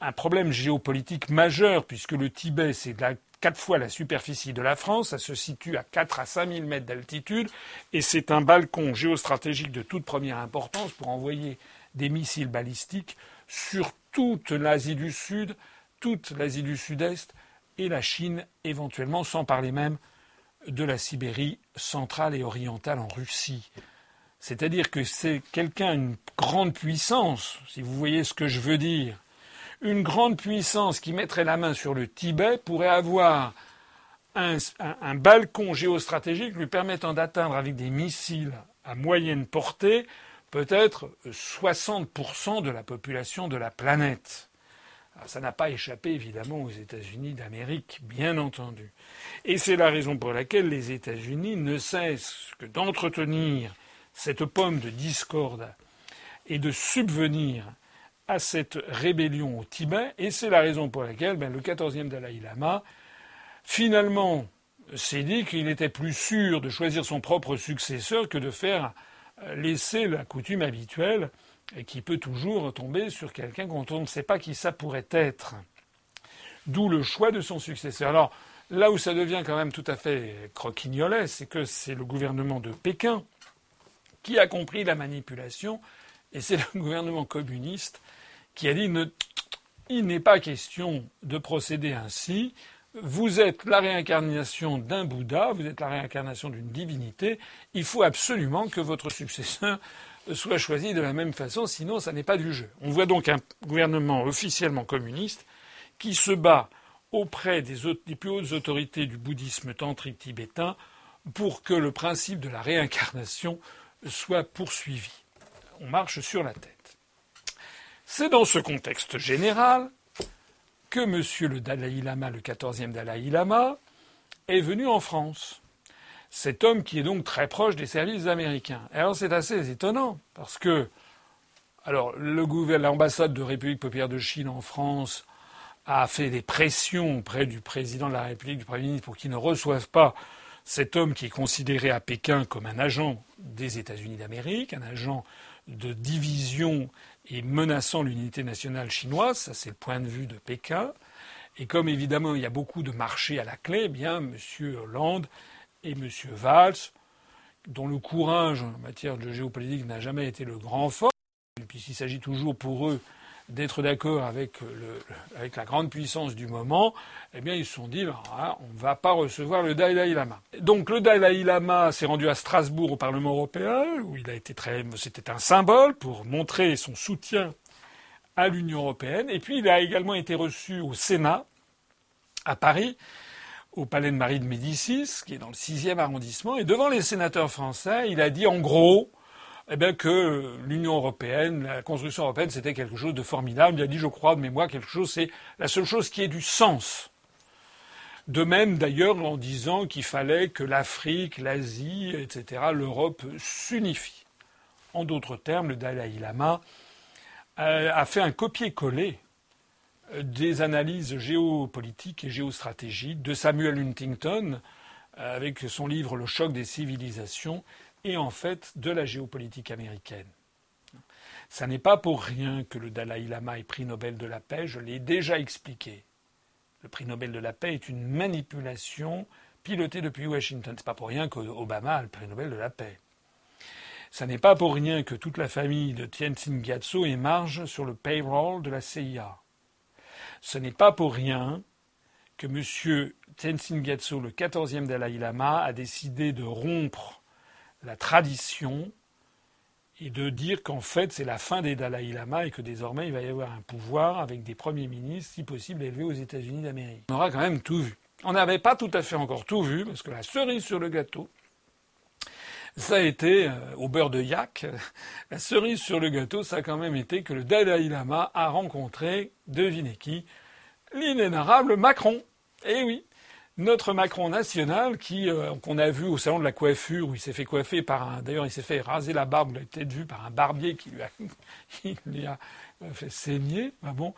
un problème géopolitique majeur, puisque le Tibet, c'est quatre fois la superficie de la France, ça se situe à 4 à 5 000 mètres d'altitude, et c'est un balcon géostratégique de toute première importance pour envoyer des missiles balistiques sur toute l'Asie du Sud, toute l'Asie du Sud-Est et la Chine éventuellement, sans parler même de la Sibérie centrale et orientale en Russie. C'est-à-dire que c'est quelqu'un, une grande puissance, si vous voyez ce que je veux dire, une grande puissance qui mettrait la main sur le Tibet pourrait avoir un, balcon géostratégique lui permettant d'atteindre avec des missiles à moyenne portée peut-être 60% de la population de la planète. ça n'a pas échappé évidemment aux États-Unis d'Amérique, bien entendu. Et c'est la raison pour laquelle les États-Unis ne cessent que d'entretenir cette pomme de discorde et de subvenir à cette rébellion au Tibet, et c'est la raison pour laquelle ben, le 14e Dalai Lama, finalement, s'est dit qu'il était plus sûr de choisir son propre successeur que de faire laisser la coutume habituelle, qui peut toujours tomber sur quelqu'un dont on ne sait pas qui ça pourrait être. D'où le choix de son successeur. Alors, là où ça devient quand même tout à fait croquignolet, c'est que c'est le gouvernement de Pékin qui a compris la manipulation, et c'est le gouvernement communiste qui a dit il n'est pas question de procéder ainsi. Vous êtes la réincarnation d'un Bouddha, vous êtes la réincarnation d'une divinité. Il faut absolument que votre successeur soit choisi de la même façon, sinon ça n'est pas du jeu. On voit donc un gouvernement officiellement communiste qui se bat auprès des, des plus hautes autorités du bouddhisme tantrique tibétain pour que le principe de la réincarnation soit poursuivi. On marche sur la tête. C'est dans ce contexte général que M. le Dalai Lama, le 14e Dalai Lama, est venu en France. Cet homme qui est donc très proche des services américains. alors c'est assez étonnant parce que alors l'ambassade de République populaire de Chine en France a fait des pressions auprès du président de la République, du Premier ministre, pour qu'il ne reçoive pas cet homme qui est considéré à Pékin comme un agent des États-Unis d'Amérique, un agent de division et menaçant l'unité nationale chinoise, ça c'est le point de vue de Pékin. Et comme évidemment il y a beaucoup de marchés à la clé, eh bien M. Hollande et M. Valls, dont le courage en matière de géopolitique n'a jamais été le grand fort, puisqu'il s'agit toujours pour eux d'être d'accord avec, la grande puissance du moment, eh bien ils se sont dit ah, on ne va pas recevoir le Dalai Lama. Donc le Dalai Lama s'est rendu à Strasbourg au Parlement européen où il a été très c'était un symbole pour montrer son soutien à l'Union européenne et puis il a également été reçu au Sénat à Paris au palais de Marie de Médicis qui est dans le 6e arrondissement et devant les sénateurs français, il a dit en gros eh bien que l'Union européenne, la construction européenne, c'était quelque chose de formidable. Il a dit, je crois, de mémoire, quelque chose, c'est la seule chose qui ait du sens. De même, d'ailleurs, en disant qu'il fallait que l'Afrique, l'Asie, etc., l'Europe s'unifient. En d'autres termes, le Dalai Lama euh, a fait un copier-coller euh, des analyses géopolitiques et géostratégiques de Samuel Huntington, euh, avec son livre Le choc des civilisations, et en fait de la géopolitique américaine. Ça n'est pas pour rien que le Dalai Lama est prix Nobel de la paix, je l'ai déjà expliqué. Le prix Nobel de la paix est une manipulation pilotée depuis Washington. C'est pas pour rien qu'Obama a le prix Nobel de la paix. Ça n'est pas pour rien que toute la famille de Tenzin Gyatso émarge sur le payroll de la CIA. Ce n'est pas pour rien que M. Tenzin Gyatso, le 14e Dalai Lama, a décidé de rompre la tradition et de dire qu'en fait c'est la fin des Dalai Lama et que désormais il va y avoir un pouvoir avec des premiers ministres, si possible élevés aux États-Unis d'Amérique. On aura quand même tout vu. On n'avait pas tout à fait encore tout vu parce que la cerise sur le gâteau, ça a été euh, au beurre de yak. La cerise sur le gâteau, ça a quand même été que le Dalai Lama a rencontré, devinez qui, l'inénarrable Macron. Eh oui, notre Macron national, qui euh, qu'on a vu au salon de la coiffure, où il s'est fait coiffer par un, d'ailleurs il s'est fait raser la barbe, il a peut-être vu par un barbier qui lui a, qui lui a fait saigner. Ah bon,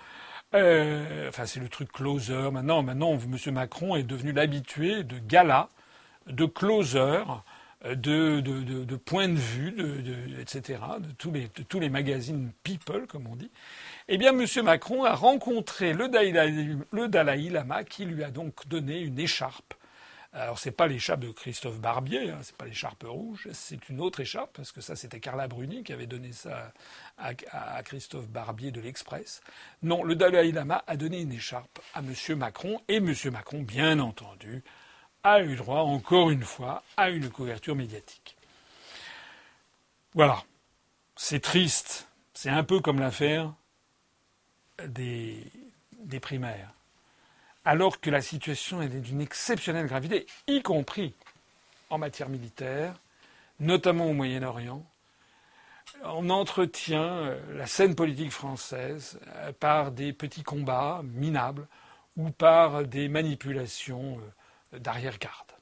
euh, enfin c'est le truc closer. Maintenant, maintenant, M. Macron est devenu l'habitué de gala, de closer, de, de, de, de point de vue, etc., de tous les magazines People, comme on dit. Eh bien, M. Macron a rencontré le Dalai, Lama qui lui a donc donné une écharpe. Alors, c'est pas l'écharpe de Christophe Barbier, hein, c'est pas l'écharpe rouge, c'est une autre écharpe, parce que ça, c'était Carla Bruni qui avait donné ça à, Christophe Barbier de l'Express. Non, le Dalai Lama a donné une écharpe à M. Macron, et M. Macron, bien entendu, a eu droit, encore une fois, à une couverture médiatique. Voilà. C'est triste. C'est un peu comme l'affaire des, primaires, alors que la situation est d'une exceptionnelle gravité, y compris en matière militaire, notamment au Moyen-Orient, on entretient euh, la scène politique française euh, par des petits combats minables ou par des manipulations euh, d'arrière-garde.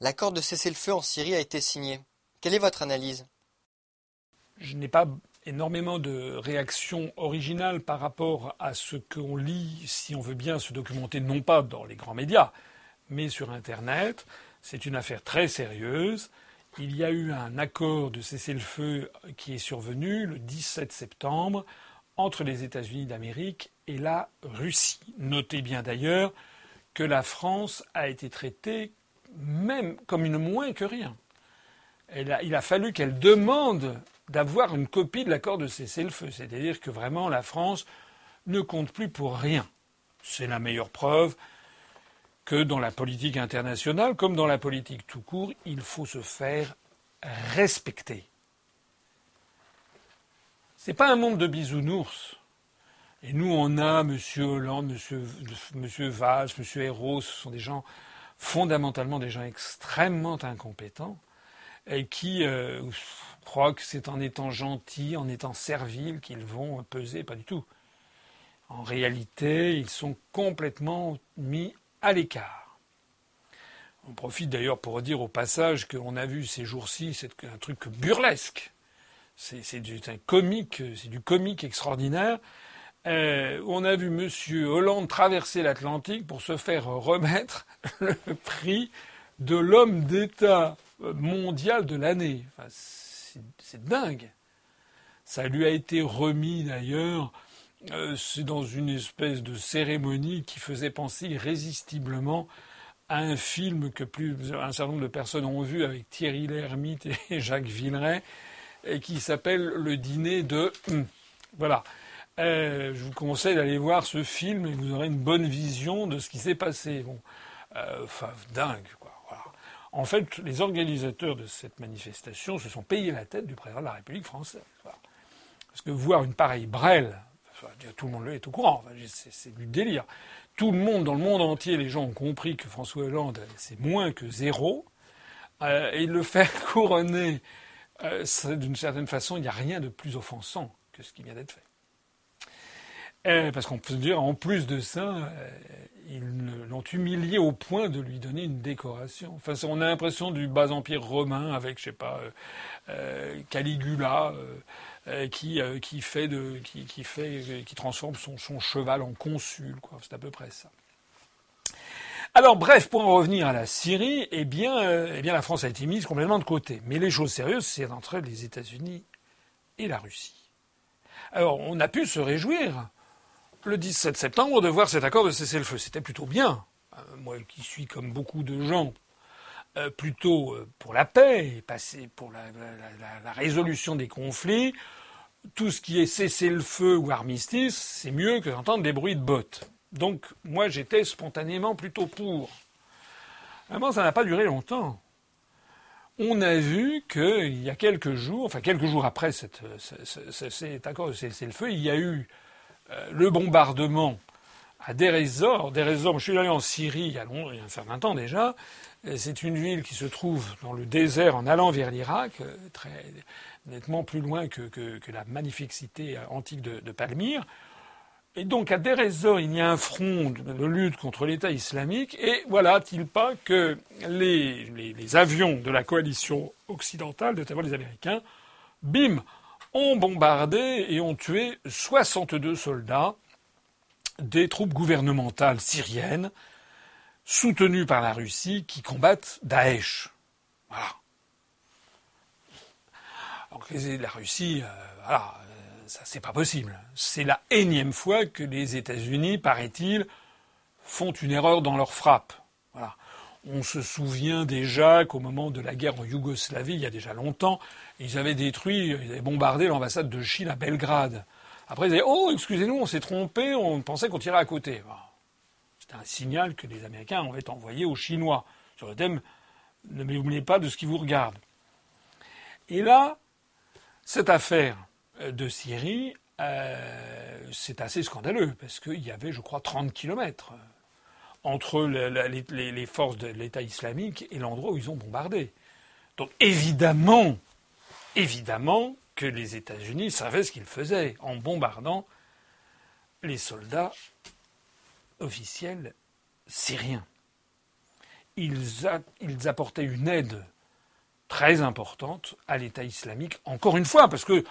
L'accord de cessez-le-feu en Syrie a été signé. Quelle est votre analyse? Je n'ai pas énormément de réactions originales par rapport à ce qu'on lit, si on veut bien se documenter, non pas dans les grands médias, mais sur Internet. C'est une affaire très sérieuse. Il y a eu un accord de cessez-le-feu qui est survenu le 17 septembre entre les États-Unis d'Amérique et la Russie. Notez bien d'ailleurs que la France a été traitée même comme une moins que rien. il a fallu qu'elle demande d'avoir une copie de l'accord de cessez-le-feu. C'est-à-dire que vraiment la France ne compte plus pour rien. C'est la meilleure preuve que dans la politique internationale, comme dans la politique tout court, il faut se faire respecter. Ce n'est pas un monde de bisounours. Et nous, on a M. Hollande, M. Valls, M. Hérault, ce sont des gens fondamentalement des gens extrêmement incompétents qui euh, croient que c'est en étant gentils, en étant serviles qu'ils vont peser. Pas du tout. En réalité, ils sont complètement mis à l'écart. On profite d'ailleurs pour dire au passage qu'on a vu ces jours-ci, c'est un truc burlesque. C'est du comique, c'est du comique extraordinaire. euh, on a vu M. Hollande traverser l'Atlantique pour se faire remettre le prix de l'homme d'État mondial de l'année. c'est dingue. Ça lui a été remis d'ailleurs. Euh, c'est dans une espèce de cérémonie qui faisait penser irrésistiblement à un film que plus un certain nombre de personnes ont vu avec Thierry Lhermitte et Jacques Villeray, et qui s'appelle Le dîner de. Hum. Voilà. Euh, je vous conseille d'aller voir ce film et vous aurez une bonne vision de ce qui s'est passé. Euh, enfin, dingue. En fait, les organisateurs de cette manifestation se sont payés la tête du président de la République française. Parce que voir une pareille brêle, tout le monde est au courant, c'est du délire. Tout le monde, dans le monde entier, les gens ont compris que François Hollande, c'est moins que zéro. Euh, et le faire couronner, d'une certaine façon, il n'y a rien de plus offensant que ce qui vient d'être fait. Euh, parce qu'on peut dire, en plus de ça, euh, ils l'ont humilié au point de lui donner une décoration. Enfin, on a l'impression du bas empire romain avec, je sais pas, euh, Caligula qui, qui fait de, qui, qui fait, qui transforme son, cheval en consul. C'est à peu près ça. Alors bref, pour en revenir à la Syrie, eh bien, eh bien la France a été mise complètement de côté. Mais les choses sérieuses, c'est entre les États-Unis et la Russie. Alors on a pu se réjouir le 17 septembre de voir cet accord de cessez-le-feu. C'était plutôt bien. Euh, moi qui suis comme beaucoup de gens euh, plutôt euh, pour la paix pour la, résolution des conflits, tout ce qui est cessez-le-feu ou armistice, c'est mieux que d'entendre des bruits de bottes. Donc moi j'étais spontanément plutôt pour. Vraiment, ça n'a pas duré longtemps. On a vu qu'il y a quelques jours, enfin quelques jours après cet accord de cessez-le-feu, il y a eu le bombardement à Deir ez-Zor. je suis allé en Syrie il y a, il y a un certain temps déjà. C'est une ville qui se trouve dans le désert en allant vers l'Irak, euh, très nettement plus loin que, la magnifique cité antique de, Palmyre. Et donc à ez-Zor, il y a un front de lutte contre l'État islamique. Et voilà, t-il pas que les, les, avions de la coalition occidentale, notamment les Américains, bim, ont bombardé et ont tué 62 soldats des troupes gouvernementales syriennes soutenues par la Russie qui combattent Daesh. Voilà. Donc la Russie, euh, voilà, euh, ça c'est pas possible. C'est la énième fois que les États-Unis, paraît-il, font une erreur dans leur frappe. On se souvient déjà qu'au moment de la guerre en Yougoslavie, il y a déjà longtemps, ils avaient détruit, ils avaient bombardé l'ambassade de Chine à Belgrade. Après, ils disaient Oh, excusez-nous, on s'est trompé, on pensait qu'on tirait à côté. C'était un signal que les Américains avaient envoyé aux Chinois sur le thème Ne m'oubliez pas de ce qui vous regarde. Et là, cette affaire de Syrie, euh, c'est assez scandaleux, parce qu'il y avait, je crois, 30 kilomètres entre les, forces de l'État islamique et l'endroit où ils ont bombardé. Donc évidemment, évidemment que les États-Unis savaient ce qu'ils faisaient en bombardant les soldats officiels syriens. Ils, ils apportaient une aide très importante à l'État islamique, encore une fois, parce que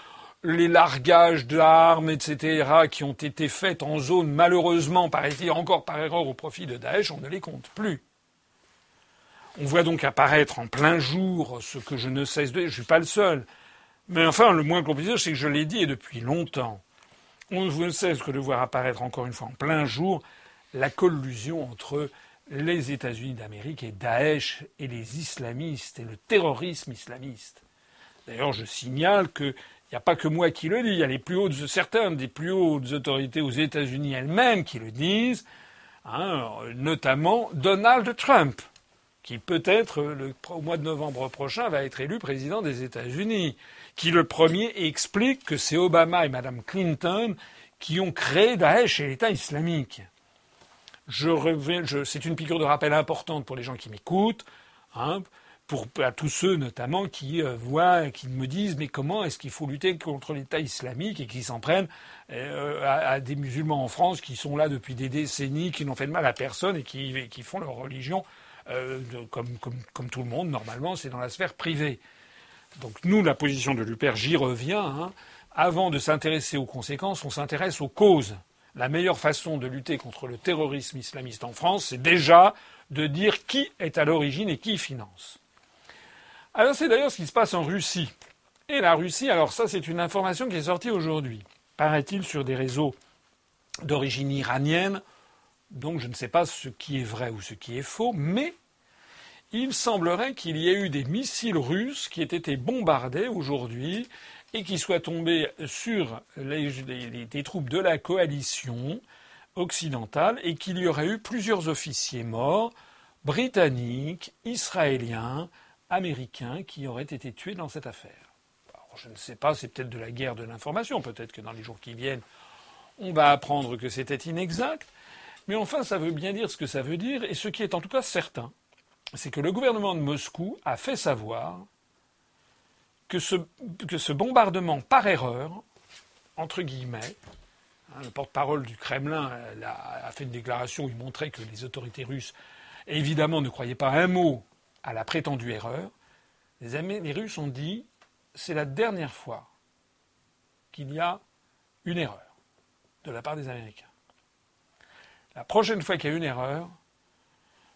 les largages d'armes, etc., qui ont été faits en zone, malheureusement, encore par erreur au profit de Daesh, on ne les compte plus. On voit donc apparaître en plein jour ce que je ne cesse de... Je ne suis pas le seul. Mais enfin, le moins qu'on puisse dire, c'est que je l'ai dit et depuis longtemps. On ne cesse que de voir apparaître encore une fois en plein jour la collusion entre les États-Unis d'Amérique et Daesh et les islamistes et le terrorisme islamiste. D'ailleurs, je signale que n'y a pas que moi qui le dis, il y a les plus certaines des plus hautes autorités aux États-Unis elles-mêmes qui le disent, hein, notamment Donald Trump, qui peut-être au mois de novembre prochain va être élu président des États-Unis, qui le premier explique que c'est Obama et Mme Clinton qui ont créé Daesh et l'État islamique. Je, c'est une piqûre de rappel importante pour les gens qui m'écoutent. Hein, pour à tous ceux notamment qui euh, voient, qui me disent mais comment est-ce qu'il faut lutter contre l'État islamique et qui s'en prennent euh, à, des musulmans en France qui sont là depuis des décennies, qui n'ont fait de mal à personne et qui, font leur religion euh, comme, tout le monde normalement, c'est dans la sphère privée. Donc nous, la position de l'UPER, j'y reviens. Hein, avant de s'intéresser aux conséquences, on s'intéresse aux causes. La meilleure façon de lutter contre le terrorisme islamiste en France, c'est déjà de dire qui est à l'origine et qui finance. Alors c'est d'ailleurs ce qui se passe en Russie. Et la Russie, alors ça c'est une information qui est sortie aujourd'hui, paraît-il sur des réseaux d'origine iranienne, donc je ne sais pas ce qui est vrai ou ce qui est faux, mais il semblerait qu'il y ait eu des missiles russes qui aient été bombardés aujourd'hui et qui soient tombés sur les, les, troupes de la coalition occidentale et qu'il y aurait eu plusieurs officiers morts, britanniques, israéliens, américains, qui auraient été tués dans cette affaire. Je ne sais pas, c'est peut-être de la guerre de l'information, peut-être que dans les jours qui viennent, on va apprendre que c'était inexact, mais enfin, ça veut bien dire ce que ça veut dire, et ce qui est en tout cas certain, c'est que le gouvernement de Moscou a fait savoir que ce, bombardement par erreur, entre guillemets, hein, le porte-parole du Kremlin a, fait une déclaration où il montrait que les autorités russes, évidemment, ne croyaient pas un mot à la prétendue erreur. Les, Russes ont dit c'est la dernière fois qu'il y a une erreur de la part des Américains. La prochaine fois qu'il y a une erreur,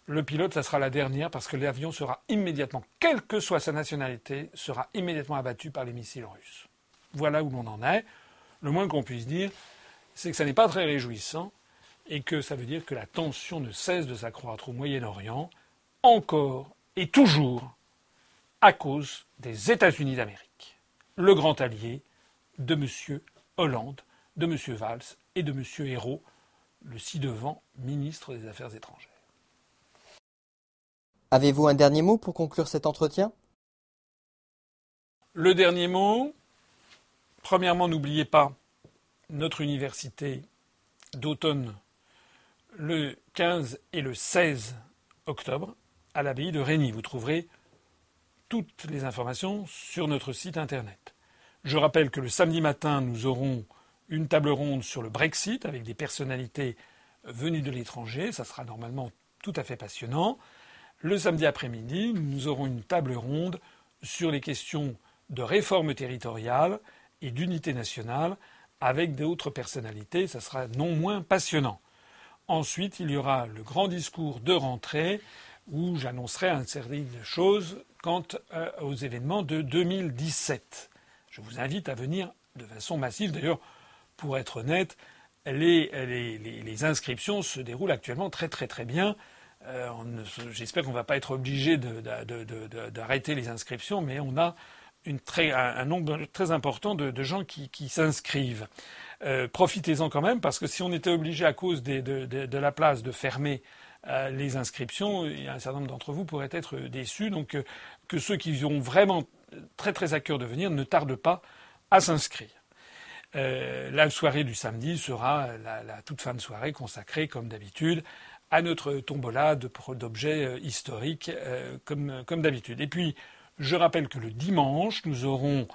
le pilote, ça sera la dernière parce que l'avion sera immédiatement, quelle que soit sa nationalité, sera immédiatement abattu par les missiles russes. Voilà où l'on en est. Le moins qu'on puisse dire, c'est que ça n'est pas très réjouissant et que ça veut dire que la tension ne cesse de s'accroître au Moyen-Orient, encore et toujours à cause des États-Unis d'Amérique, le grand allié de M. Hollande, de M. Valls et de M. Hérault, le ci-devant ministre des Affaires étrangères. Avez-vous un dernier mot pour conclure cet entretien? Le dernier mot, premièrement, n'oubliez pas notre université d'automne le 15 et le 16 octobre à l'abbaye de Régny. Vous trouverez toutes les informations sur notre site internet. Je rappelle que le samedi matin, nous aurons une table ronde sur le Brexit avec des personnalités venues de l'étranger. Ça sera normalement tout à fait passionnant. Le samedi après-midi, nous aurons une table ronde sur les questions de réforme territoriale et d'unité nationale avec d'autres personnalités. Ça sera non moins passionnant. Ensuite, il y aura le grand discours de rentrée où j'annoncerai un certain nombre de choses quant euh, aux événements de 2017. Je vous invite à venir de façon massive. D'ailleurs, pour être honnête, les, inscriptions se déroulent actuellement très très très bien. Euh, j'espère qu'on ne va pas être obligé d'arrêter les inscriptions, mais on a un, nombre très important de, gens qui, s'inscrivent. Euh, profitez-en quand même, parce que si on était obligé à cause de, la place de fermer les inscriptions, un certain nombre d'entre vous pourraient être déçus. Donc que ceux qui ont vraiment très très à cœur de venir ne tardent pas à s'inscrire. Euh, la soirée du samedi sera la, toute fin de soirée consacrée, comme d'habitude, à notre tombola d'objets euh, historiques, euh, comme d'habitude. Et puis, je rappelle que le dimanche, nous aurons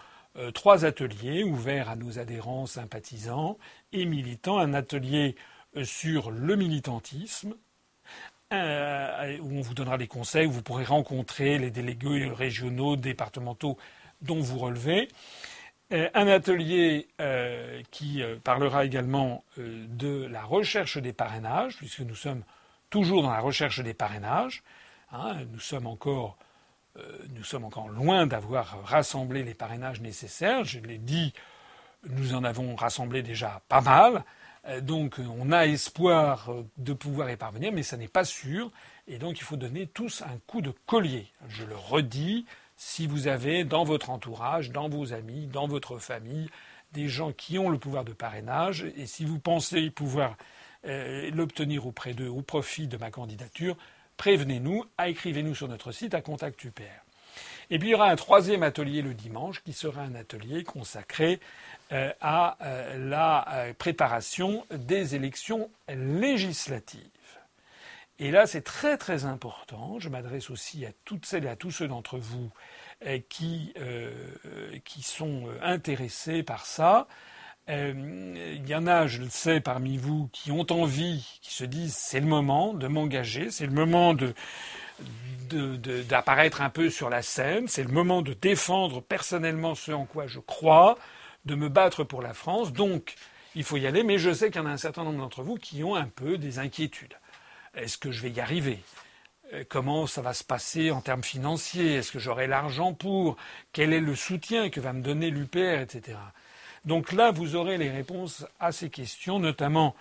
trois ateliers ouverts à nos adhérents, sympathisants et militants. Un atelier sur le militantisme, où on vous donnera des conseils, où vous pourrez rencontrer les délégués régionaux, départementaux dont vous relevez. Euh, un atelier euh, qui euh, parlera également de la recherche des parrainages, puisque nous sommes toujours dans la recherche des parrainages. Hein, nous, sommes encore, nous sommes encore loin d'avoir rassemblé les parrainages nécessaires. Je l'ai dit, nous en avons rassemblé déjà pas mal. Donc on a espoir de pouvoir y parvenir, mais ça n'est pas sûr. Et donc il faut donner tous un coup de collier. Je le redis, si vous avez dans votre entourage, dans vos amis, dans votre famille, des gens qui ont le pouvoir de parrainage, et si vous pensez pouvoir euh, l'obtenir auprès d'eux au profit de ma candidature, prévenez-nous, écrivez-nous sur notre site à Contact UPR. Et puis il y aura un troisième atelier le dimanche qui sera un atelier consacré euh, à euh, la préparation des élections législatives. Et là, c'est très très important. Je m'adresse aussi à toutes celles et à tous ceux d'entre vous euh, qui, euh, sont euh, intéressés par ça. Il y en a, je le sais, parmi vous qui ont envie, qui se disent c'est le moment de m'engager, c'est le moment d'apparaître un peu sur la scène, c'est le moment de défendre personnellement ce en quoi je crois, de me battre pour la France. Donc, il faut y aller. Mais je sais qu'il y en a un certain nombre d'entre vous qui ont un peu des inquiétudes. Est-ce que je vais y arriver? Euh, Comment ça va se passer en termes financiers? Est-ce que j'aurai l'argent pour? Quel est le soutien que va me donner l'UPR, etc. Donc là, vous aurez les réponses à ces questions, notamment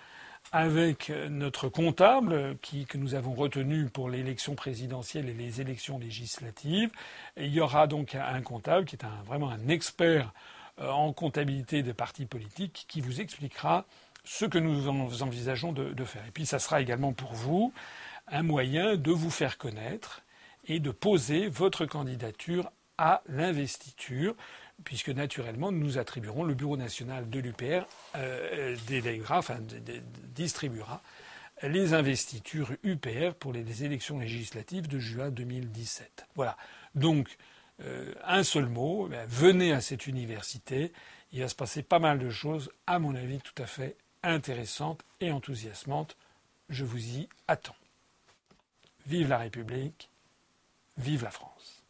avec notre comptable qui, que nous avons retenu pour l'élection présidentielle et les élections législatives. il y aura donc un comptable qui est vraiment un expert euh, en comptabilité des partis politiques qui vous expliquera ce que nous envisageons de, de faire. Et puis ça sera également pour vous un moyen de vous faire connaître et de poser votre candidature à l'investiture puisque naturellement nous attribuerons le bureau national de l'UPR euh, enfin distribuera les investitures UPR pour les élections législatives de juin 2017. Voilà. Donc euh, un seul mot, ben, venez à cette université. Il va se passer pas mal de choses, à mon avis, tout à fait intéressantes et enthousiasmantes. Je vous y attends. Vive la République, vive la France.